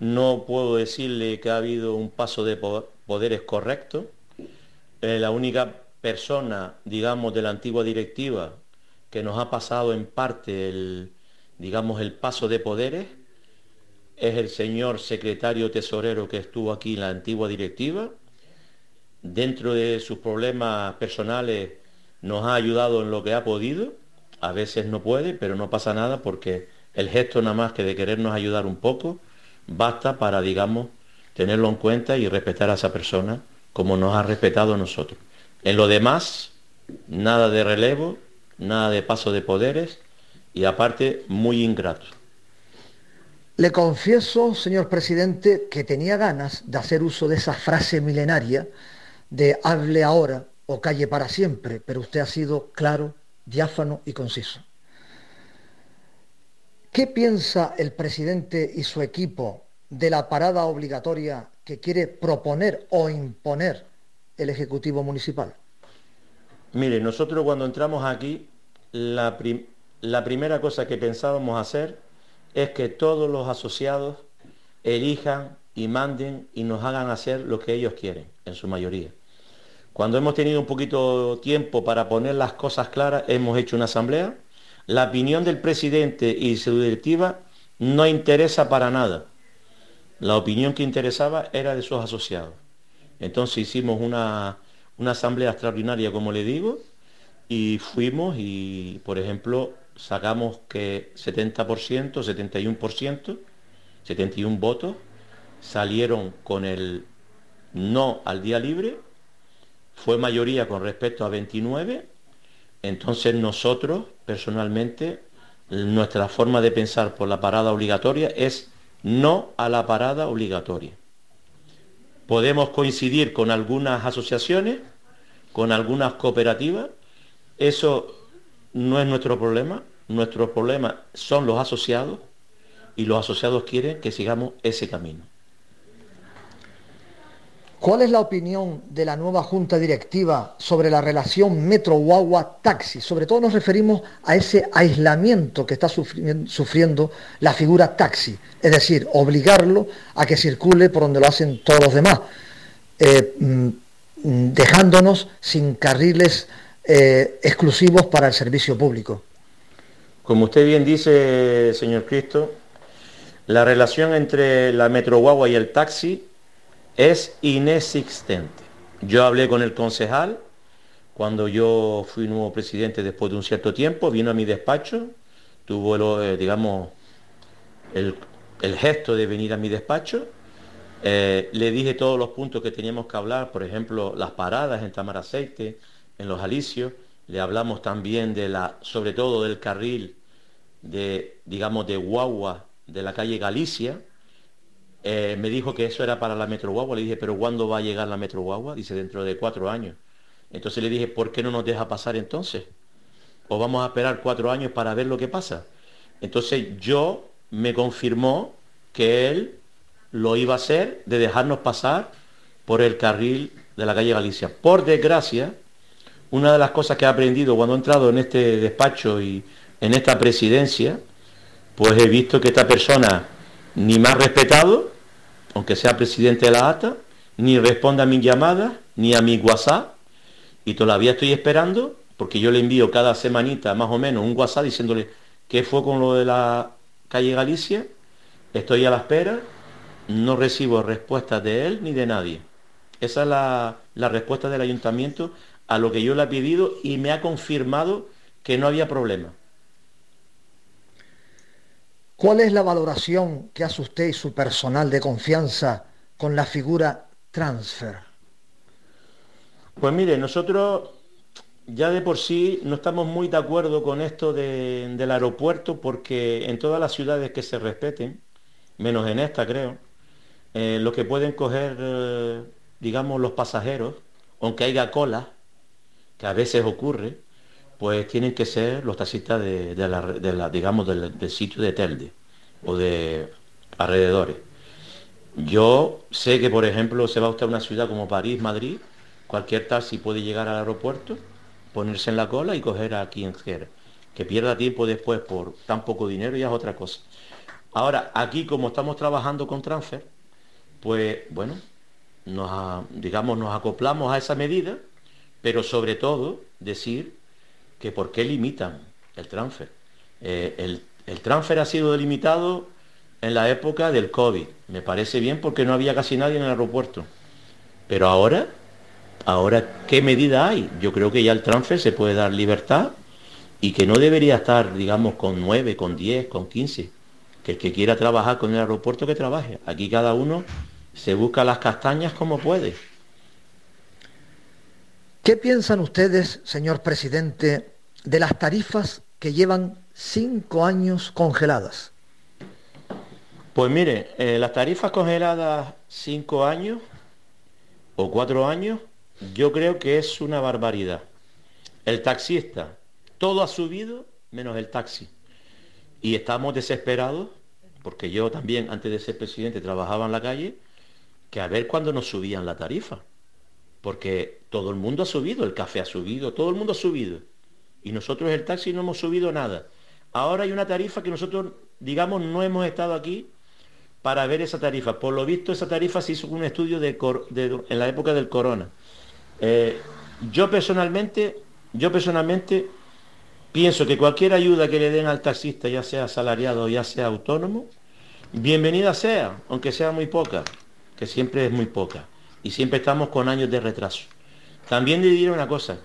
no puedo decirle que ha habido un paso de poderes correcto. Eh, la única persona, digamos, de la antigua directiva que nos ha pasado en parte el, digamos, el paso de poderes es el señor secretario tesorero que estuvo aquí en la antigua directiva. Dentro de sus problemas personales nos ha ayudado en lo que ha podido. A veces no puede, pero no pasa nada porque el gesto nada más que de querernos ayudar un poco basta para, digamos, tenerlo en cuenta y respetar a esa persona como nos ha respetado a nosotros. En lo demás, nada de relevo, nada de paso de poderes y aparte muy ingrato. Le confieso, señor presidente, que tenía ganas de hacer uso de esa frase milenaria de hable ahora o calle para siempre, pero usted ha sido claro, diáfano y conciso. ¿Qué piensa el presidente y su equipo de la parada obligatoria que quiere proponer o imponer el Ejecutivo Municipal? Mire, nosotros cuando entramos aquí, la, primera cosa que pensábamos hacer es que todos los asociados elijan y manden y nos hagan hacer lo que ellos quieren, en su mayoría. Cuando hemos tenido un poquito tiempo para poner las cosas claras, hemos hecho una asamblea. La opinión del presidente y su directiva no interesa para nada. La opinión que interesaba era de sus asociados. Entonces hicimos una, una asamblea extraordinaria, como le digo, y fuimos y, por ejemplo, sacamos que 70%, 71%, 71 votos salieron con el no al día libre, fue mayoría con respecto a 29, entonces nosotros personalmente, nuestra forma de pensar por la parada obligatoria es no a la parada obligatoria. Podemos coincidir con algunas asociaciones, con algunas cooperativas, eso no es nuestro problema, nuestro problema son los asociados y los asociados quieren que sigamos ese camino. ¿Cuál es la opinión de la nueva Junta Directiva sobre la relación Metro-Guagua-Taxi? Sobre todo nos referimos a ese aislamiento que está sufriendo la figura taxi, es decir, obligarlo a que circule por donde lo hacen todos los demás, eh, mm, dejándonos sin carriles eh, exclusivos para el servicio público. Como usted bien dice, señor Cristo, la relación entre la Metro Guagua y el taxi es inexistente. Yo hablé con el concejal. Cuando yo fui nuevo presidente después de un cierto tiempo, vino a mi despacho, tuvo, el, eh, digamos, el, gesto de venir a mi despacho, eh, le dije todos los puntos que teníamos que hablar, por ejemplo, las paradas en Tamar Aceite, en Los Alicios, le hablamos también de la, sobre todo del carril de, digamos, de Guagua de la calle Galicia, eh, me dijo que eso era para la Metro Guagua. Le dije, pero ¿cuándo va a llegar la Metro Guagua? Dice, dentro de cuatro años. Entonces le dije, ¿por qué no nos deja pasar entonces? ¿O vamos a esperar cuatro años para ver lo que pasa? Entonces yo me confirmó que él lo iba a hacer de dejarnos pasar por el carril de la calle Galicia. Por desgracia, una de las cosas que he aprendido cuando he entrado en este despacho y en esta presidencia, pues he visto que esta persona ni me ha respetado, aunque sea presidente de la ATA, ni responde a mis llamadas, ni a mi WhatsApp, y todavía estoy esperando, porque yo le envío cada semanita más o menos un WhatsApp diciéndole qué fue con lo de la calle Galicia, estoy a la espera, no recibo respuestas de él ni de nadie. Esa es la, la respuesta del ayuntamiento a lo que yo le he pedido y me ha confirmado que no había problema. ¿Cuál es la valoración que hace usted y su personal de confianza con la figura transfer? Pues mire, nosotros ya de por sí no estamos muy de acuerdo con esto del aeropuerto porque en todas las ciudades que se respeten, menos en esta creo, eh, lo que pueden coger, eh, digamos, los pasajeros, aunque haya cola, que a veces ocurre, pues tienen que ser los taxistas de, la, digamos, del, sitio de Telde o de alrededores. Yo sé que, por ejemplo, se va usted a una ciudad como París, Madrid, cualquier taxi puede llegar al aeropuerto, ponerse en la cola y coger a quien quiera. Que pierda tiempo después por tan poco dinero ya es otra cosa. Ahora, aquí como estamos trabajando con transfer, pues bueno, digamos, nos acoplamos a esa medida, pero sobre todo decir que por qué limitan el transfer. Eh, el, el transfer ha sido delimitado en la época del COVID. Me parece bien porque no había casi nadie en el aeropuerto. Pero ahora, ahora, ¿qué medida hay? Yo creo que ya el transfer se puede dar libertad y que no debería estar, digamos, con 9, con 10, con 15. Que el que quiera trabajar con el aeropuerto que trabaje. Aquí cada uno se busca las castañas como puede. ¿Qué piensan ustedes, señor presidente, de las tarifas que llevan cinco años congeladas? Pues mire, eh, las tarifas congeladas cinco años o cuatro años, yo creo que es una barbaridad. El taxista, todo ha subido menos el taxi. Y estamos desesperados, porque yo también antes de ser presidente trabajaba en la calle, que a ver cuándo nos subían la tarifa porque todo el mundo ha subido, el café ha subido, todo el mundo ha subido. Y nosotros el taxi no hemos subido nada. Ahora hay una tarifa que nosotros, digamos, no hemos estado aquí para ver esa tarifa. Por lo visto, esa tarifa se hizo un estudio de, en la época del corona. Eh, yo personalmente, yo personalmente pienso que cualquier ayuda que le den al taxista, ya sea asalariado, ya sea autónomo, bienvenida sea, aunque sea muy poca, que siempre es muy poca. Y siempre estamos con años de retraso. También le diré una cosa,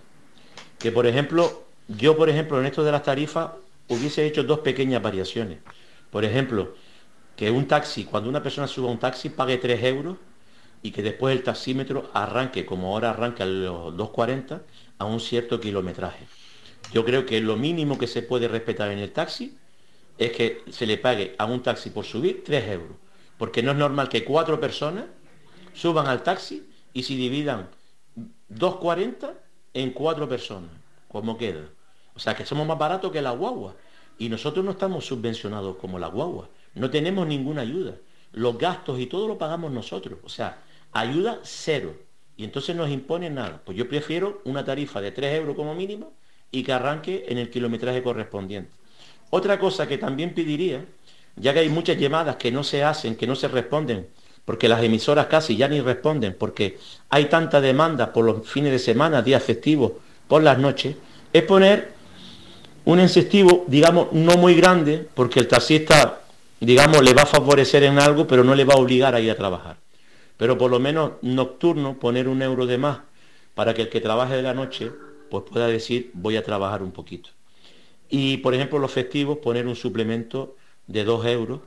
que por ejemplo, yo por ejemplo en esto de las tarifas hubiese hecho dos pequeñas variaciones. Por ejemplo, que un taxi, cuando una persona suba un taxi, pague 3 euros y que después el taxímetro arranque, como ahora arranca los 2.40, a un cierto kilometraje. Yo creo que lo mínimo que se puede respetar en el taxi es que se le pague a un taxi por subir 3 euros. Porque no es normal que cuatro personas suban al taxi y se dividan 2.40 en cuatro personas, como queda. O sea que somos más baratos que la guagua. Y nosotros no estamos subvencionados como la guagua. No tenemos ninguna ayuda. Los gastos y todo lo pagamos nosotros. O sea, ayuda cero. Y entonces nos imponen nada. Pues yo prefiero una tarifa de 3 euros como mínimo y que arranque en el kilometraje correspondiente. Otra cosa que también pediría, ya que hay muchas llamadas que no se hacen, que no se responden, porque las emisoras casi ya ni responden, porque hay tanta demanda por los fines de semana, días festivos, por las noches, es poner un incentivo, digamos, no muy grande, porque el taxista, digamos, le va a favorecer en algo, pero no le va a obligar a ir a trabajar. Pero por lo menos nocturno, poner un euro de más, para que el que trabaje de la noche, pues pueda decir, voy a trabajar un poquito. Y, por ejemplo, los festivos, poner un suplemento de dos euros,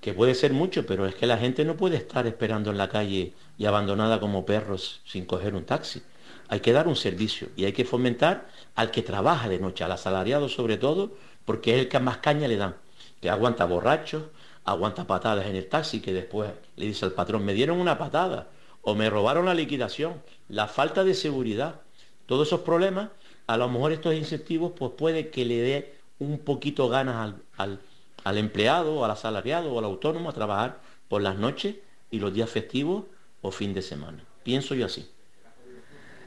que puede ser mucho, pero es que la gente no puede estar esperando en la calle y abandonada como perros sin coger un taxi. Hay que dar un servicio y hay que fomentar al que trabaja de noche, al asalariado sobre todo, porque es el que más caña le dan, que aguanta borrachos, aguanta patadas en el taxi, que después le dice al patrón, me dieron una patada o me robaron la liquidación, la falta de seguridad, todos esos problemas, a lo mejor estos incentivos pues puede que le dé un poquito ganas al, al empleado, al asalariado o al autónomo a trabajar por las noches y los días festivos o fin de semana. Pienso yo así.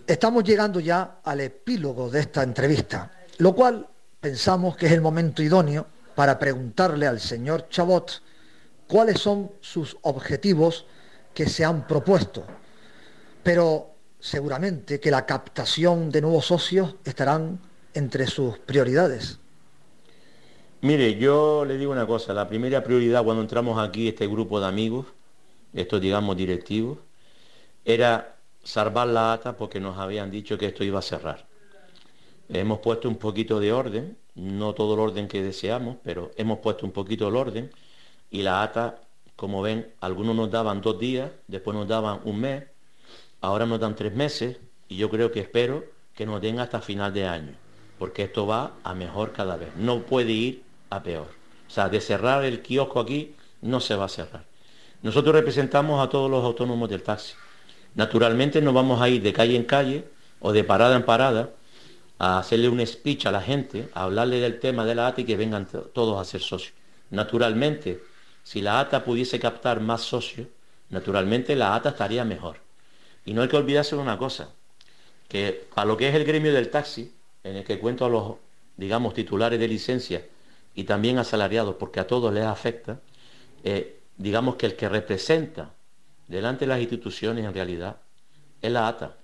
Estamos llegando ya al epílogo de esta entrevista, lo cual pensamos que es el momento idóneo para preguntarle al señor Chabot cuáles son sus objetivos que se han propuesto. Pero seguramente que la captación de nuevos socios estarán entre sus prioridades. Mire, yo le digo una cosa, la primera prioridad cuando entramos aquí, este grupo de amigos, estos digamos directivos, era salvar la ata porque nos habían dicho que esto iba a cerrar. Hemos puesto un poquito de orden, no todo el orden que deseamos, pero hemos puesto un poquito el orden y la ata, como ven, algunos nos daban dos días, después nos daban un mes, ahora nos dan tres meses y yo creo que espero que nos den hasta final de año, porque esto va a mejor cada vez, no puede ir a peor. O sea, de cerrar el kiosco aquí no se va a cerrar. Nosotros representamos a todos los autónomos del taxi. Naturalmente no vamos a ir de calle en calle o de parada en parada a hacerle un speech a la gente, a hablarle del tema de la ATA y que vengan todos a ser socios. Naturalmente, si la ATA pudiese captar más socios, naturalmente la ATA estaría mejor. Y no hay que olvidarse de una cosa, que a lo que es el gremio del taxi, en el que cuento a los, digamos, titulares de licencia y también asalariados, porque a todos les afecta, eh, digamos que el que representa delante de las instituciones en realidad es la ATA.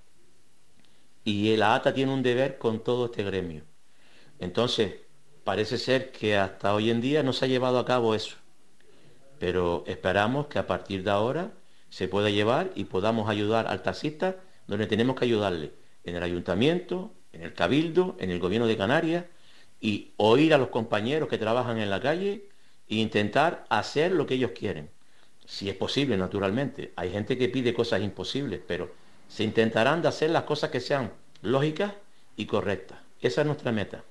Y la ATA tiene un deber con todo este gremio. Entonces, parece ser que hasta hoy en día no se ha llevado a cabo eso. Pero esperamos que a partir de ahora se pueda llevar y podamos ayudar al taxista donde tenemos que ayudarle, en el ayuntamiento, en el cabildo, en el gobierno de Canarias, y oír a los compañeros que trabajan en la calle e intentar hacer lo que ellos quieren si es posible, naturalmente. Hay gente que pide cosas imposibles, pero se intentarán de hacer las cosas que sean lógicas y correctas. Esa es nuestra meta.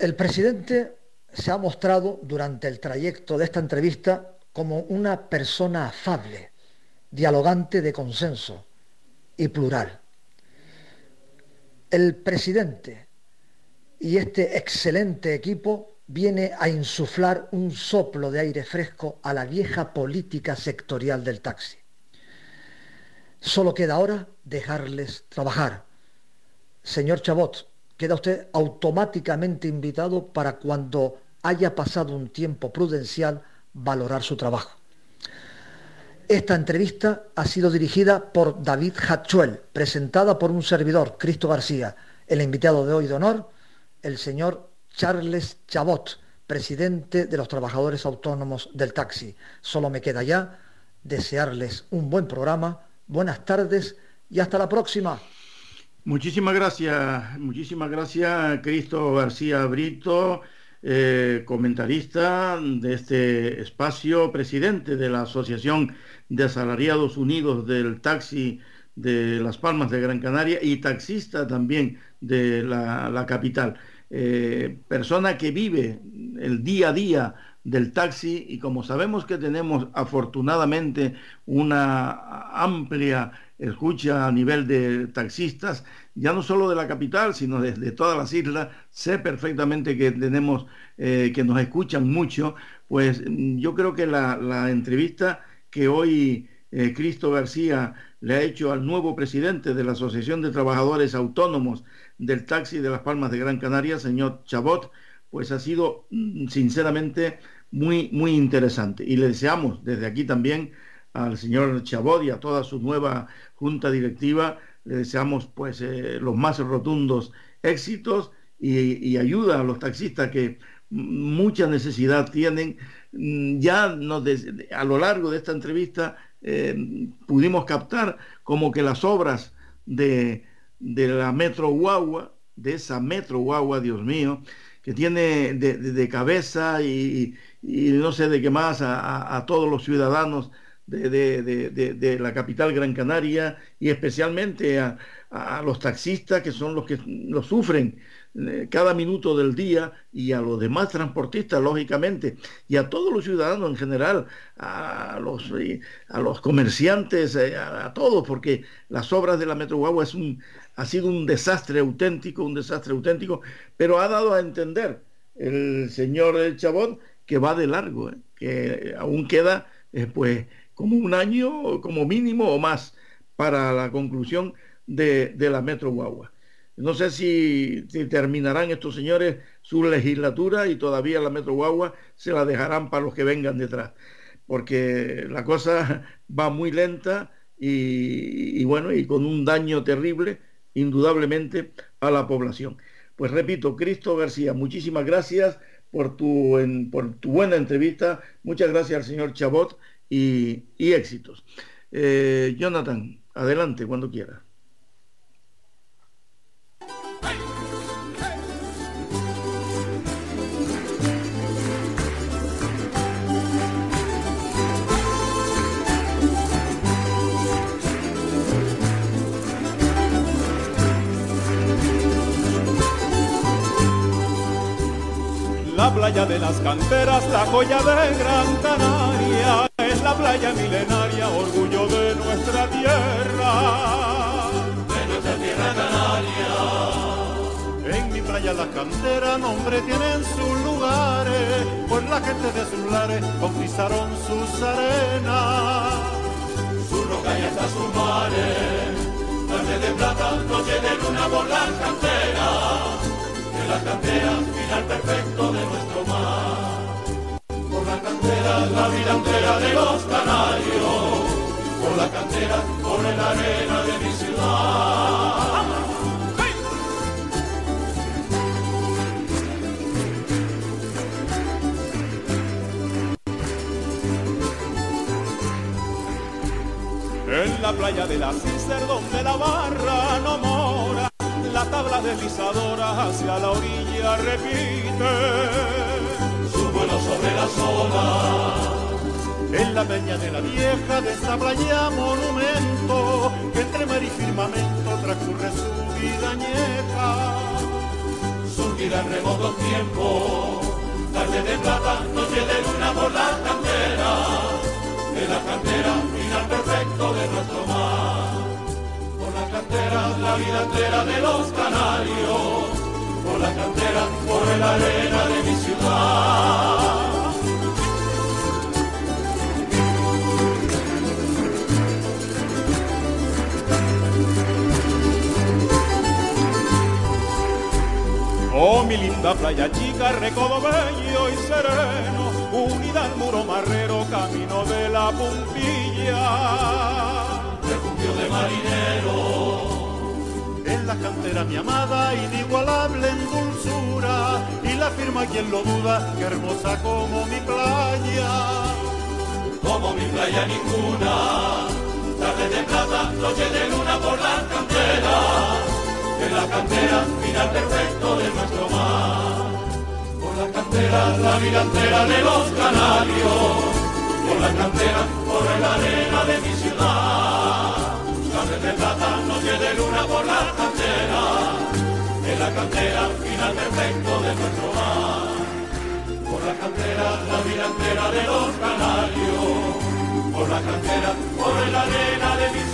El presidente se ha mostrado durante el trayecto de esta entrevista como una persona afable, dialogante de consenso y plural. El presidente y este excelente equipo viene a insuflar un soplo de aire fresco a la vieja política sectorial del taxi. Solo queda ahora dejarles trabajar. Señor Chabot, queda usted automáticamente invitado para cuando haya pasado un tiempo prudencial valorar su trabajo. Esta entrevista ha sido dirigida por David Hatchuel, presentada por un servidor, Cristo García. El invitado de hoy de honor, el señor Charles Chabot, presidente de los trabajadores autónomos del taxi. Solo me queda ya desearles un buen programa, buenas tardes y hasta la próxima. Muchísimas gracias, muchísimas gracias Cristo García Brito, eh, comentarista de este espacio, presidente de la Asociación de Asalariados Unidos del Taxi de Las Palmas de Gran Canaria y taxista también de la, capital. Eh, persona que vive el día a día del taxi y como sabemos que tenemos afortunadamente una amplia escucha a nivel de taxistas, ya no solo de la capital, sino desde todas las islas, sé perfectamente que tenemos, eh, que nos escuchan mucho, pues mm, yo creo que la, entrevista que hoy eh, Cristo García le ha hecho al nuevo presidente de la Asociación de Trabajadores Autónomos del Taxi de las Palmas de Gran Canaria, señor Chabot, pues ha sido mm, sinceramente muy, muy interesante. Y le deseamos desde aquí también al señor Chabot y a toda su nueva junta directiva, le deseamos pues eh, los más rotundos éxitos y, ayuda a los taxistas que mucha necesidad tienen. Mm, ya a lo largo de esta entrevista eh, pudimos captar como que las obras de, la Metro Guagua, de esa Metro Guagua, Dios mío, que tiene de, cabeza y, no sé de qué más a todos los ciudadanos de, la capital Gran Canaria y especialmente a, los taxistas que son los que lo sufren eh, cada minuto del día y a los demás transportistas, lógicamente, y a todos los ciudadanos en general, a los, a los comerciantes, eh, a, todos, porque las obras de la Metro Guagua es un, ha sido un desastre auténtico, un desastre auténtico, pero ha dado a entender el señor Chabón que va de largo, eh, que aún queda pues como un año como mínimo o más para la conclusión de, la Metro Guagua. No sé si, terminarán estos señores su legislatura y todavía la Metro Guagua se la dejarán para los que vengan detrás, porque la cosa [laughs] va muy lenta y, bueno, y con un daño terrible, indudablemente, a la población. Pues repito, Cristo García, muchísimas gracias por tu, por tu buena entrevista, muchas gracias al señor Chabot y, éxitos. Eh, Jonathan, adelante cuando quiera. La playa de las canteras, la joya de Gran Canaria la playa milenaria, orgullo de nuestra tierra. De nuestra tierra canaria. En mi playa las canteras nombre tienen sus lugares, pues la gente de sus lares conquistaron sus arenas. Su roca y hasta sus mares, noche de plata, noche de luna por las canteras. De las canteras, final perfecto de nuestro mar la cantera, la vida entera de los canarios, por la cantera, por la arena de mi ciudad. En la playa de la Cicer donde la barra no mora, la tabla deslizadora hacia la orilla repite sobre las olas. En la peña de la vieja de esta playa monumento, que entre mar y firmamento transcurre su vida añeja. Surgirá en remotos tiempos, tarde de plata, noche de luna por las canteras, de la cantera, final perfecto de nuestro mar. Cantera, la vida entera de los canarios por la cantera, por la arena de mi ciudad. Oh, mi linda playa chica, recodo bello y sereno, unida al muro marrero, camino de la puntilla. De marinero. En la cantera mi amada, inigualable en dulzura, y la firma quien lo duda, que hermosa como mi playa. Como mi playa ninguna, tarde de plata, noche de luna por la cantera. En la cantera, final perfecto de nuestro mar. Por la cantera, la vida entera de los canarios. Por la cantera, por la arena de mi ciudad. De plata, noche de luna por la cantera. En la cantera, final perfecto de nuestro mar. Por la cantera, la vida de los canarios. Por la cantera, por la arena de mi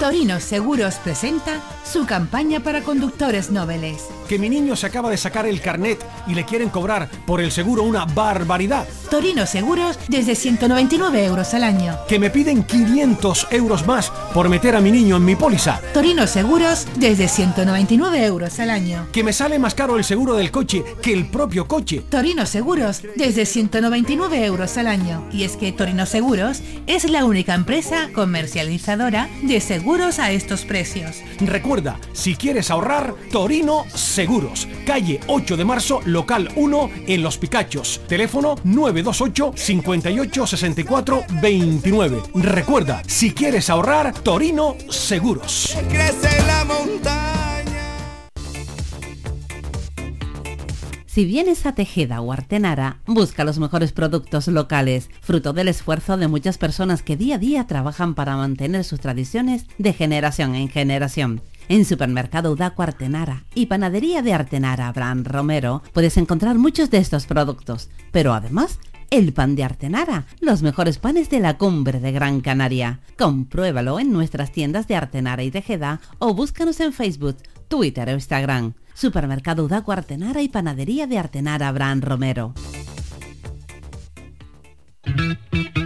Torino Seguros presenta su campaña para conductores noveles. Que mi niño se acaba de sacar el carnet y le quieren cobrar por el seguro una barbaridad. Torino Seguros desde 199 euros al año. Que me piden 500 euros más por meter a mi niño en mi póliza. Torino Seguros desde 199 euros al año. Que me sale más caro el seguro del coche que el propio coche. Torino Seguros desde 199 euros al año. Y es que Torino Seguros es la única empresa comercializadora de seguros a estos precios. Recuerda, si quieres ahorrar, Torino Seguros, calle 8 de marzo, local 1, en Los Picachos. Teléfono 928 58 64 29. Recuerda, si quieres ahorrar, Torino Seguros. Crece la montaña. Si vienes a Tejeda o Artenara, busca los mejores productos locales, fruto del esfuerzo de muchas personas que día a día trabajan para mantener sus tradiciones de generación en generación. En Supermercado Udaco Artenara y Panadería de Artenara Abraham Romero puedes encontrar muchos de estos productos, pero además el pan de Artenara, los mejores panes de la cumbre de Gran Canaria. Compruébalo en nuestras tiendas de Artenara y Tejeda o búscanos en Facebook, Twitter o Instagram. Supermercado Udaco Artenara y Panadería de Artenara Abraham Romero.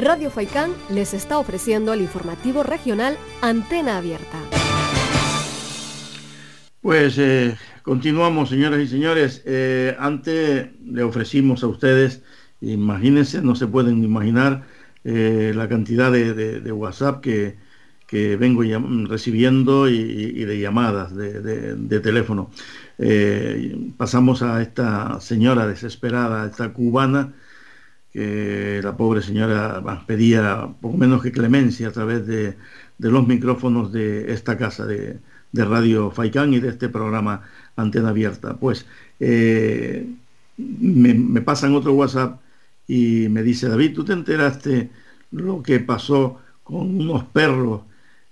Radio Faicán les está ofreciendo el informativo regional Antena Abierta. Pues eh, continuamos, señoras y señores. Eh, antes le ofrecimos a ustedes, imagínense, no se pueden imaginar eh, la cantidad de, WhatsApp que, vengo recibiendo y, de llamadas de, teléfono. Pasamos a esta señora desesperada, esta cubana, que la pobre señora pedía poco menos que clemencia a través de, de los micrófonos de esta casa de, de Radio Faicán y de este programa Antena Abierta. Pues eh, me, me pasan otro WhatsApp y me dice, David, ¿tú te enteraste lo que pasó con unos perros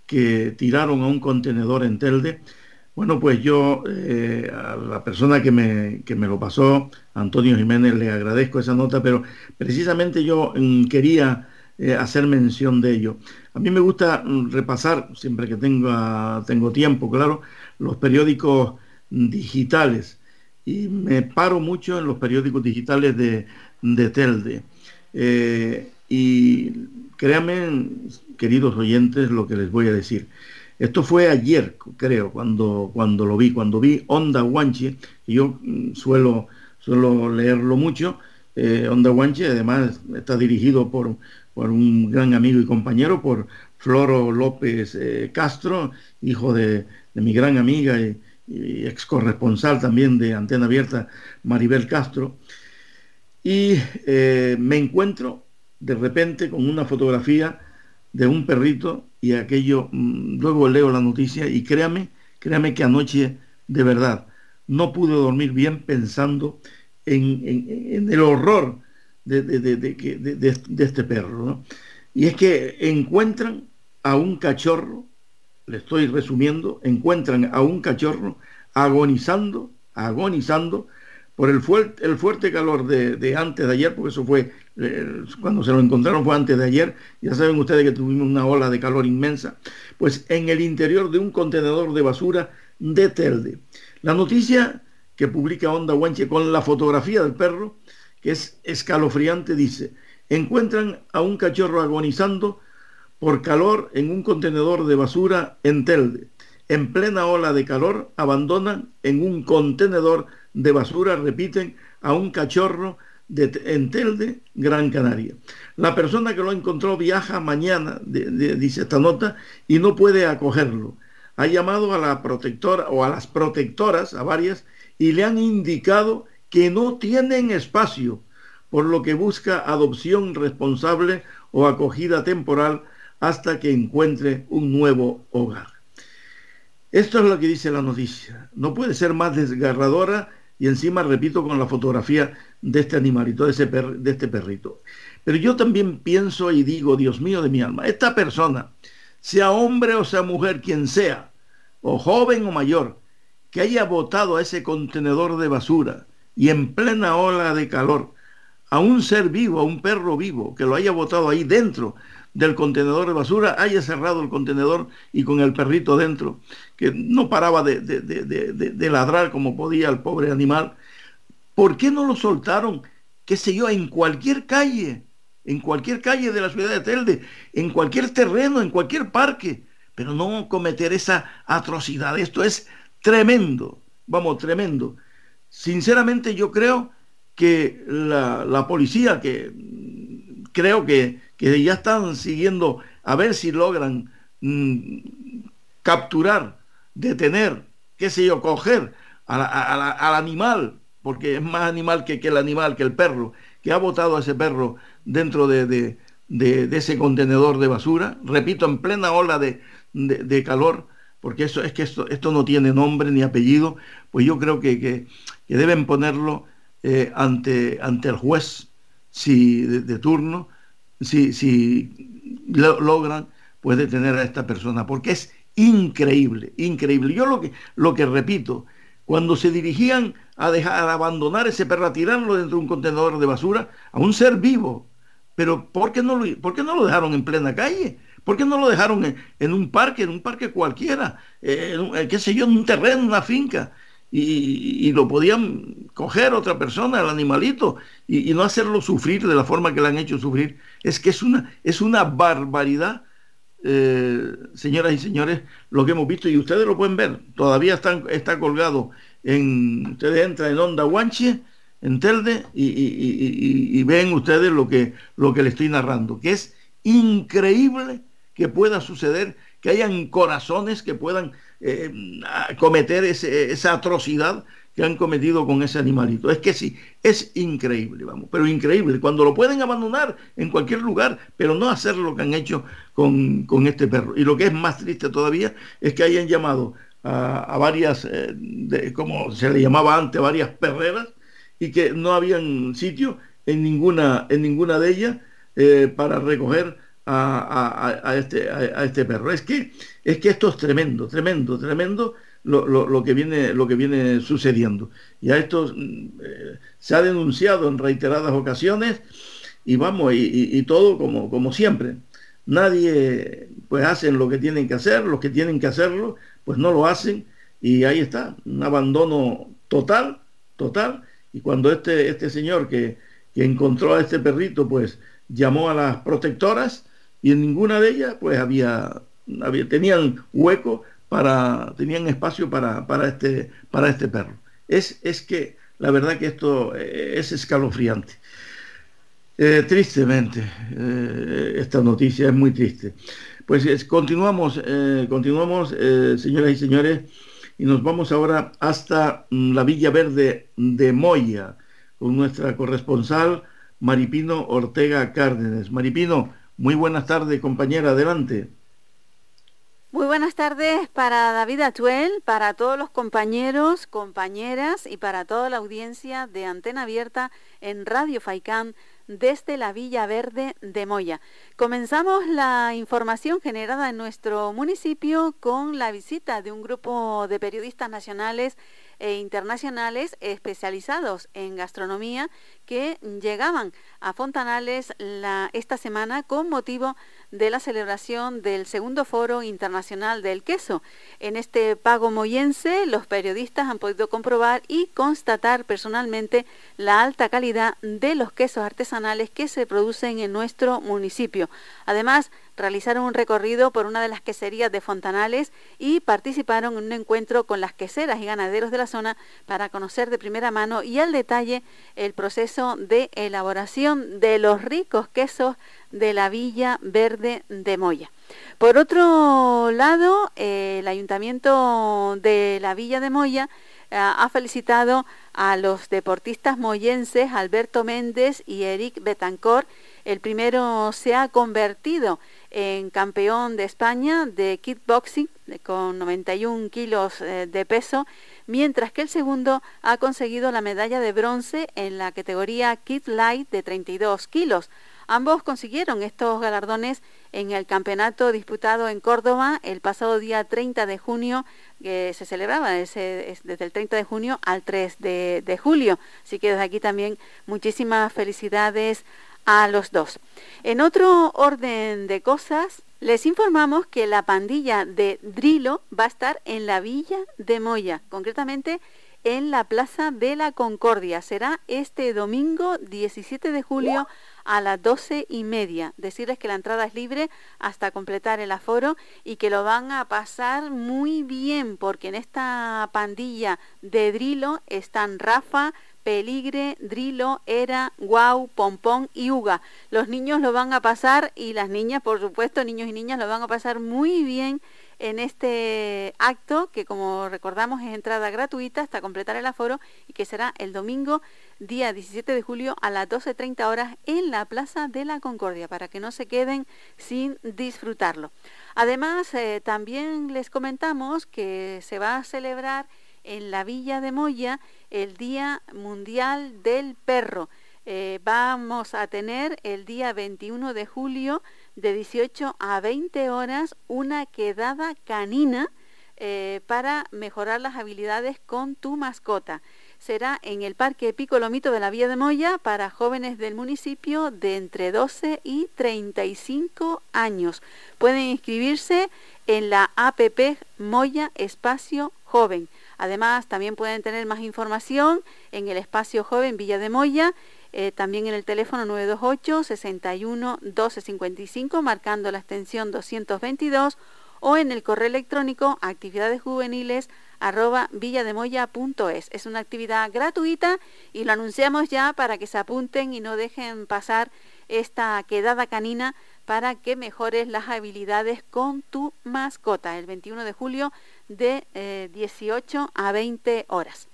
que tiraron a un contenedor en Telde? Bueno, pues yo eh, a la persona que me, que me lo pasó, Antonio Jiménez, le agradezco esa nota, pero precisamente yo mm, quería eh, hacer mención de ello. A mí me gusta mm, repasar, siempre que tengo tiempo, claro, los periódicos digitales y me paro mucho en los periódicos digitales de, de Telde. Eh, y créanme, queridos oyentes, lo que les voy a decir. Esto fue ayer, creo, cuando, cuando lo vi, cuando vi Onda Guanche, y yo mm, suelo, suelo leerlo mucho. Eh, Onda Guanche, además, está dirigido por, por, un gran amigo y compañero, por Floro López eh, Castro, hijo de, mi gran amiga y, ex corresponsal también de Antena Abierta, Maribel Castro. Y eh, me encuentro de repente con una fotografía de un perrito y aquello, mm, luego leo la noticia y créame, créame que anoche de verdad no pude dormir bien pensando en, el horror de, de, este perro. Y es que encuentran a un cachorro, le estoy resumiendo, encuentran a un cachorro agonizando, agonizando por el, el fuerte calor de, antes de ayer, porque eso fue, eh, cuando se lo encontraron fue antes de ayer, ya saben ustedes que tuvimos una ola de calor inmensa, pues en el interior de un contenedor de basura de Telde. La noticia que publica Onda Guanche con la fotografía del perro, que es escalofriante, dice, encuentran a un cachorro agonizando por calor en un contenedor de basura en Telde. En plena ola de calor, abandonan en un contenedor de basura, repiten, a un cachorro de, en Telde, Gran Canaria. La persona que lo encontró viaja mañana, dice esta nota, y no puede acogerlo. Ha llamado a la protectora o a las protectoras, a varias, y le han indicado que no tienen espacio, por lo que busca adopción responsable o acogida temporal hasta que encuentre un nuevo hogar. Esto es lo que dice la noticia. No puede ser más desgarradora y encima, repito, con la fotografía de este animalito, de, ese de este perrito. Pero yo también pienso y digo, Dios mío de mi alma, esta persona, sea hombre o sea mujer, quien sea, o joven o mayor, que haya botado a ese contenedor de basura y en plena ola de calor, a un ser vivo, a un perro vivo, que lo haya botado ahí dentro del contenedor de basura, haya cerrado el contenedor y con el perrito dentro, que no paraba de, de, ladrar como podía el pobre animal, ¿por qué no lo soltaron, qué sé yo, en cualquier calle, en cualquier calle de la ciudad de Telde, en cualquier terreno, en cualquier parque, pero no cometer esa atrocidad? Esto es tremendo, vamos, tremendo. Sinceramente yo creo que la, policía, que creo que, que, ya están siguiendo a ver si logran mm, capturar detener, qué sé yo, coger al animal, porque es más animal que, el animal, que el perro, que ha botado a ese perro dentro de, ese contenedor de basura, repito, en plena ola de, calor, porque eso es que esto, no tiene nombre ni apellido, pues yo creo que, deben ponerlo eh, ante, ante el juez si, de, turno, si, si logran pues detener a esta persona, porque es increíble, increíble. Yo lo que, lo que repito, cuando se dirigían a dejar a abandonar ese perro, a tirarlo dentro de un contenedor de basura, a un ser vivo, pero ¿por qué no lo, por qué no lo dejaron en plena calle? ¿Por qué no lo dejaron en, un parque, en un parque cualquiera, eh, eh, qué sé yo, en un terreno, en una finca? Y, lo podían coger otra persona, el animalito, y, y, no hacerlo sufrir de la forma que le han hecho sufrir. Es que es una, es una barbaridad eh, señoras y señores, lo que hemos visto, y ustedes lo pueden ver, todavía están, está colgado en, ustedes entran en Onda Guanche, en Telde, y, ven ustedes lo que, lo que le estoy narrando, que es increíble que pueda suceder, que hayan corazones que puedan eh, cometer esa atrocidad que han cometido con ese animalito. Es que sí, es increíble, vamos, pero increíble. Cuando lo pueden abandonar en cualquier lugar, pero no hacer lo que han hecho con, este perro. Y lo que es más triste todavía es que hayan llamado a, varias, eh, como se le llamaba antes, varias perreras, y que no habían sitio en ninguna, en ninguna de ellas eh, para recoger a, este, a, este perro. Es que, es que esto es tremendo, tremendo, tremendo lo, que, viene, lo que viene sucediendo. Ya esto mm, eh, se ha denunciado en reiteradas ocasiones y vamos, y, todo como, como siempre. Nadie pues hacen lo que tienen que hacer, los que tienen que hacerlo, pues no lo hacen y ahí está, un abandono total, total. Y cuando este, este señor que, que encontró a este perrito, pues llamó a las protectoras y en ninguna de ellas pues había, había tenían hueco para, tenían espacio para, para, este, para este perro. Es, es que la verdad que esto eh, es escalofriante. Eh, tristemente, eh, esta noticia es muy triste. Pues continuamos, continuamos, señoras y señores, y nos vamos ahora hasta mm, la Villa Verde de Moya, con nuestra corresponsal Maripino Ortega Cárdenas. Maripino, muy buenas tardes, compañera, adelante. Muy buenas tardes para David Atuel, para todos los compañeros, compañeras y para toda la audiencia de Antena Abierta en Radio Faicán desde la Villa Verde de Moya. Comenzamos la información generada en nuestro municipio con la visita de un grupo de periodistas nacionales e internacionales especializados en gastronomía que llegaban a Fontanales la, esta semana con motivo de la celebración del segundo Foro Internacional del Queso. En este pago moyense, los periodistas han podido comprobar y constatar personalmente la alta calidad de los quesos artesanales que se producen en nuestro municipio. Además, realizaron un recorrido por una de las queserías de Fontanales y participaron en un encuentro con las queseras y ganaderos de la zona para conocer de primera mano y al detalle el proceso de elaboración de los ricos quesos de la Villa Verde de Moya. Por otro lado, el Ayuntamiento de la Villa de Moya eh, ha felicitado a los deportistas moyenses Alberto Méndez y Eric Betancor. El primero se ha convertido campeón de España de kickboxing con 91 kilos eh, de peso, mientras que el segundo ha conseguido la medalla de bronce en la categoría Kid Light de 32 kilos. Ambos consiguieron estos galardones en el campeonato disputado en Córdoba el pasado día 30 de junio, que se celebraba desde el 30 de junio al 3 de, de julio. Así que desde aquí también muchísimas felicidades a los dos. En otro orden de cosas, les informamos que la pandilla de Drilo va a estar en la Villa de Moya, concretamente en la Plaza de la Concordia. Será este domingo 17 de julio a las doce y media. Decirles que la entrada es libre hasta completar el aforo y que lo van a pasar muy bien porque en esta pandilla de Drilo están Rafa, Peligre, Drilo, Era, Guau, Pompón y Uga. Los niños lo van a pasar y las niñas, por supuesto, niños y niñas lo van a pasar muy bien en este acto que como recordamos es entrada gratuita hasta completar el aforo y que será el domingo día 17 de julio a las 12.30 horas en la Plaza de la Concordia para que no se queden sin disfrutarlo. Además, eh, también les comentamos que se va a celebrar en la Villa de Moya el Día Mundial del Perro. Eh, vamos a tener el día 21 de julio de 18 a 20 horas una quedada canina eh, para mejorar las habilidades con tu mascota. Será en el Parque Picolomito de la Villa de Moya para jóvenes del municipio de entre 12 y 35 años. Pueden inscribirse en la APP Moya Espacio Joven. Además, también pueden tener más información en el espacio joven Villa de Moya, eh, también en el teléfono 928 61 1255, marcando la extensión 222, o en el correo electrónico actividades juveniles arroba villademoya.es. Es una actividad gratuita y lo anunciamos ya para que se apunten y no dejen pasar esta quedada canina para que mejores las habilidades con tu mascota el 21 de julio de 18 eh, a 20 horas.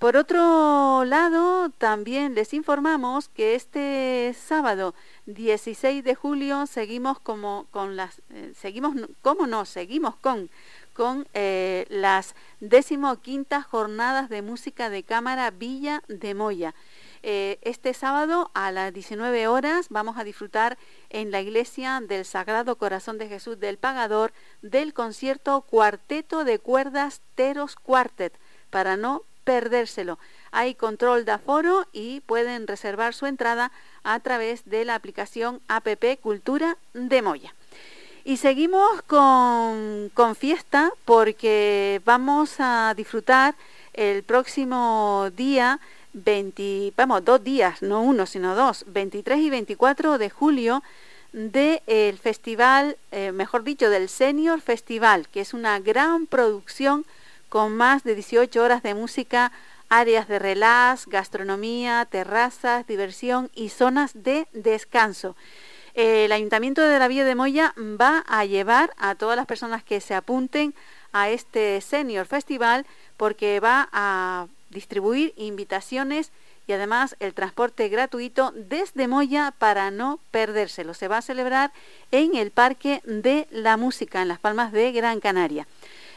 Por otro lado, también les informamos que este sábado 16 de julio seguimos como con las eh, seguimos cómo no seguimos con con eh, las decimoquintas jornadas de música de cámara Villa de Moya. Eh, este sábado a las 19 horas vamos a disfrutar en la iglesia del Sagrado Corazón de Jesús del Pagador del concierto Cuarteto de Cuerdas Teros Quartet, para no perdérselo. Hay control de aforo y pueden reservar su entrada a través de la aplicación APP Cultura de Moya. Y seguimos con, con fiesta porque vamos a disfrutar el próximo día 20, vamos, dos días, no uno, sino dos, 23 y 24 de julio del festival, eh, mejor dicho, del Senior Festival, que es una gran producción con más de 18 horas de música, áreas de relax, gastronomía, terrazas, diversión y zonas de descanso. El Ayuntamiento de la Villa de Moya va a llevar a todas las personas que se apunten a este Senior Festival porque va a distribuir invitaciones y además el transporte gratuito desde Moya para no perdérselo. Se va a celebrar en el Parque de la Música en Las Palmas de Gran Canaria.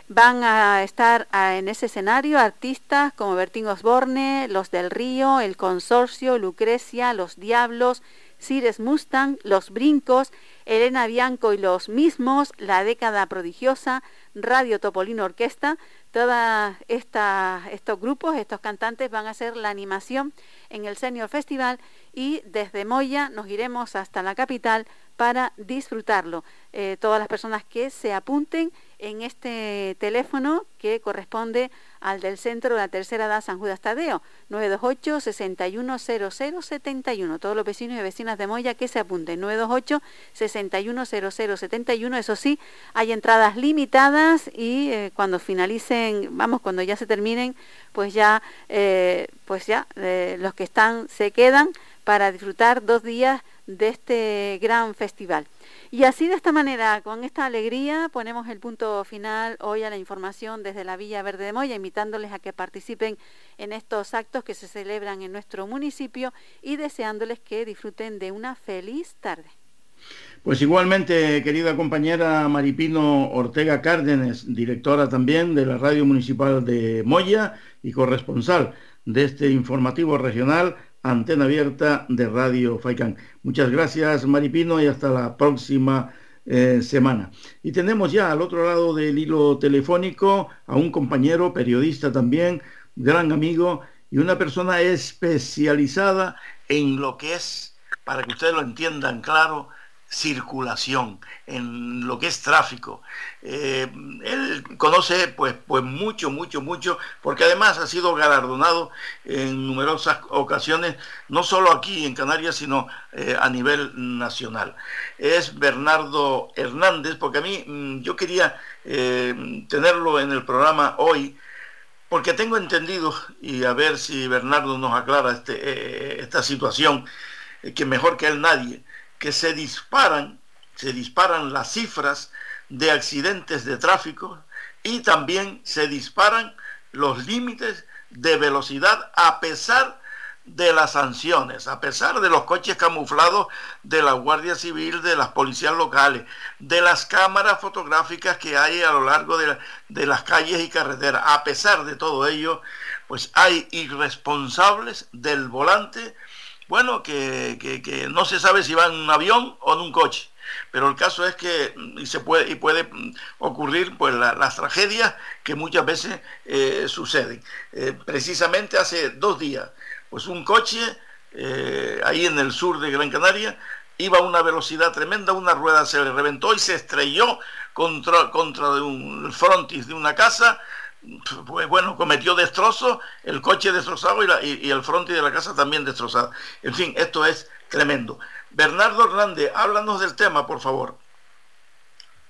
Van a estar en ese escenario artistas como Bertín Osborne, Los del Río, El Consorcio, Lucrecia, Los Diablos, Cires Mustang, Los Brincos, Elena Bianco y los mismos, La Década Prodigiosa, Radio Topolino Orquesta. Todos estos grupos, estos cantantes van a hacer la animación en el Senior Festival y desde Moya nos iremos hasta la capital para disfrutarlo. Eh, todas las personas que se apunten en este teléfono que corresponde al del centro de la tercera edad San Judas Tadeo, 928 610071. Todos los vecinos y vecinas de Moya que se apunten, 928 610071. Eso sí, hay entradas limitadas y eh, cuando finalicen, vamos, cuando ya se terminen, pues ya, eh, pues ya los que están se quedan para disfrutar dos días de este gran festival. Y así de esta manera, con esta alegría, ponemos el punto final hoy a la información desde la Villa Verde de Moya, invitándoles a que participen en estos actos que se celebran en nuestro municipio y deseándoles que disfruten de una feliz tarde. Pues igualmente, querida compañera Maripino Ortega Cárdenas, directora también de la Radio Municipal de Moya y corresponsal de este informativo regional, antena abierta de Radio Faicán. Muchas gracias, Maripino, y hasta la próxima eh, semana. Y tenemos ya al otro lado del hilo telefónico a un compañero, periodista también, gran amigo y una persona especializada en lo que es, para que ustedes lo entiendan claro, circulación, en lo que es tráfico. Eh, él conoce pues, pues mucho, mucho, mucho, porque además ha sido galardonado en numerosas ocasiones, no solo aquí en Canarias, sino eh, a nivel nacional. Es Bernardo Hernández, porque a mí mm, yo quería eh, tenerlo en el programa hoy, porque tengo entendido, y a ver si Bernardo nos aclara este, esta situación, que mejor que él nadie, que se disparan, se disparan las cifras de accidentes de tráfico y también se disparan los límites de velocidad a pesar de las sanciones, a pesar de los coches camuflados de la Guardia Civil, de las policías locales, de las cámaras fotográficas que hay a lo largo de, de, las calles y carreteras, a pesar de todo ello, pues hay irresponsables del volante bueno, que, no se sabe si va en un avión o en un coche. Pero el caso es que y se puede, y puede ocurrir pues, las tragedias que muchas veces eh, suceden. Eh, precisamente hace dos días, pues un coche eh, ahí en el sur de Gran Canaria iba a una velocidad tremenda, una rueda se le reventó y se estrelló contra, contra un frontis de una casa bueno, cometió destrozos, el coche destrozado y, el frontis de la casa también destrozado. En fin, esto es tremendo. Bernardo Hernández, háblanos del tema, por favor.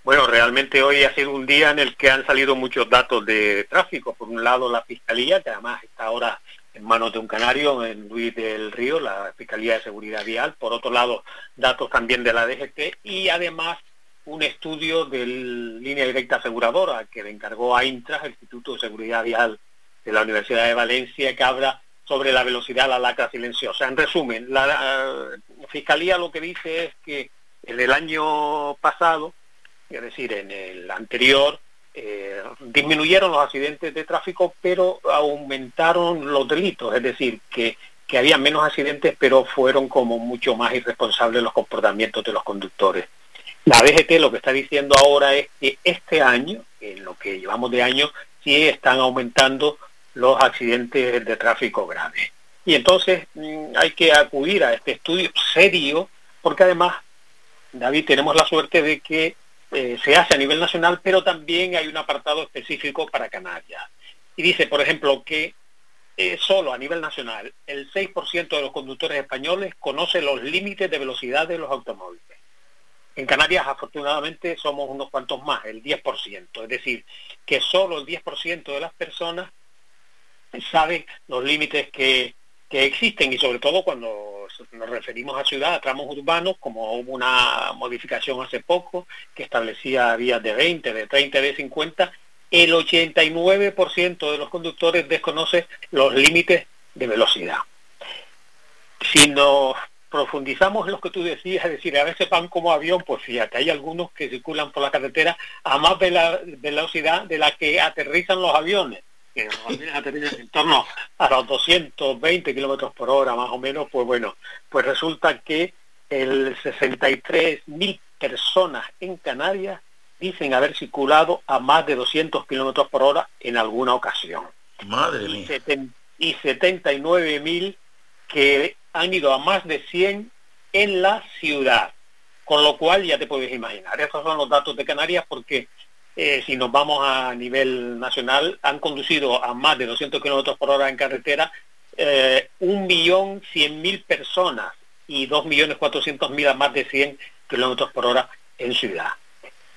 Bueno, realmente hoy ha sido un día en el que han salido muchos datos de tráfico. Por un lado, la Fiscalía, que además está ahora en manos de un canario, en Luis del Río, la Fiscalía de Seguridad Vial. Por otro lado, datos también de la DGT y además un estudio de línea directa aseguradora que le encargó a Intras, el Instituto de Seguridad Vial de la Universidad de Valencia, que habla sobre la velocidad la lacra silenciosa. En resumen, la, Fiscalía lo que dice es que en el año pasado, es decir, en el anterior, eh, disminuyeron los accidentes de tráfico, pero aumentaron los delitos, es decir, que que había menos accidentes, pero fueron como mucho más irresponsables los comportamientos de los conductores. La DGT lo que está diciendo ahora es que este año, en lo que llevamos de año, sí están aumentando los accidentes de tráfico graves. Y entonces mm, hay que acudir a este estudio serio, porque además, David, tenemos la suerte de que eh, se hace a nivel nacional, pero también hay un apartado específico para Canarias. Y dice, por ejemplo, que eh, solo a nivel nacional el 6% de los conductores españoles conoce los límites de velocidad de los automóviles. En Canarias, afortunadamente, somos unos cuantos más, el 10%. Es decir, que solo el 10% de las personas sabe los límites que, existen y sobre todo cuando nos referimos a ciudad, a tramos urbanos, como hubo una modificación hace poco que establecía vías de 20, de 30, de 50, el 89% de los conductores desconoce los límites de velocidad. Si nos profundizamos en lo que tú decías, es decir, a veces van como avión, pues fíjate, hay algunos que circulan por la carretera a más velocidad de la que aterrizan los aviones que en torno a los 220 kilómetros por hora más o menos, pues bueno, pues resulta que el 63 mil personas en Canarias dicen haber circulado a más de 200 kilómetros por hora en alguna ocasión. Madre mía. Y 79 mil que han ido a más de 100 en la ciudad. Con lo cual ya te puedes imaginar, esos son los datos de Canarias porque eh, si nos vamos a nivel nacional, han conducido a más de 200 kilómetros por hora en carretera eh, un millón cien mil personas y dos millones cuatrocientos mil a más de 100 kilómetros por hora en ciudad.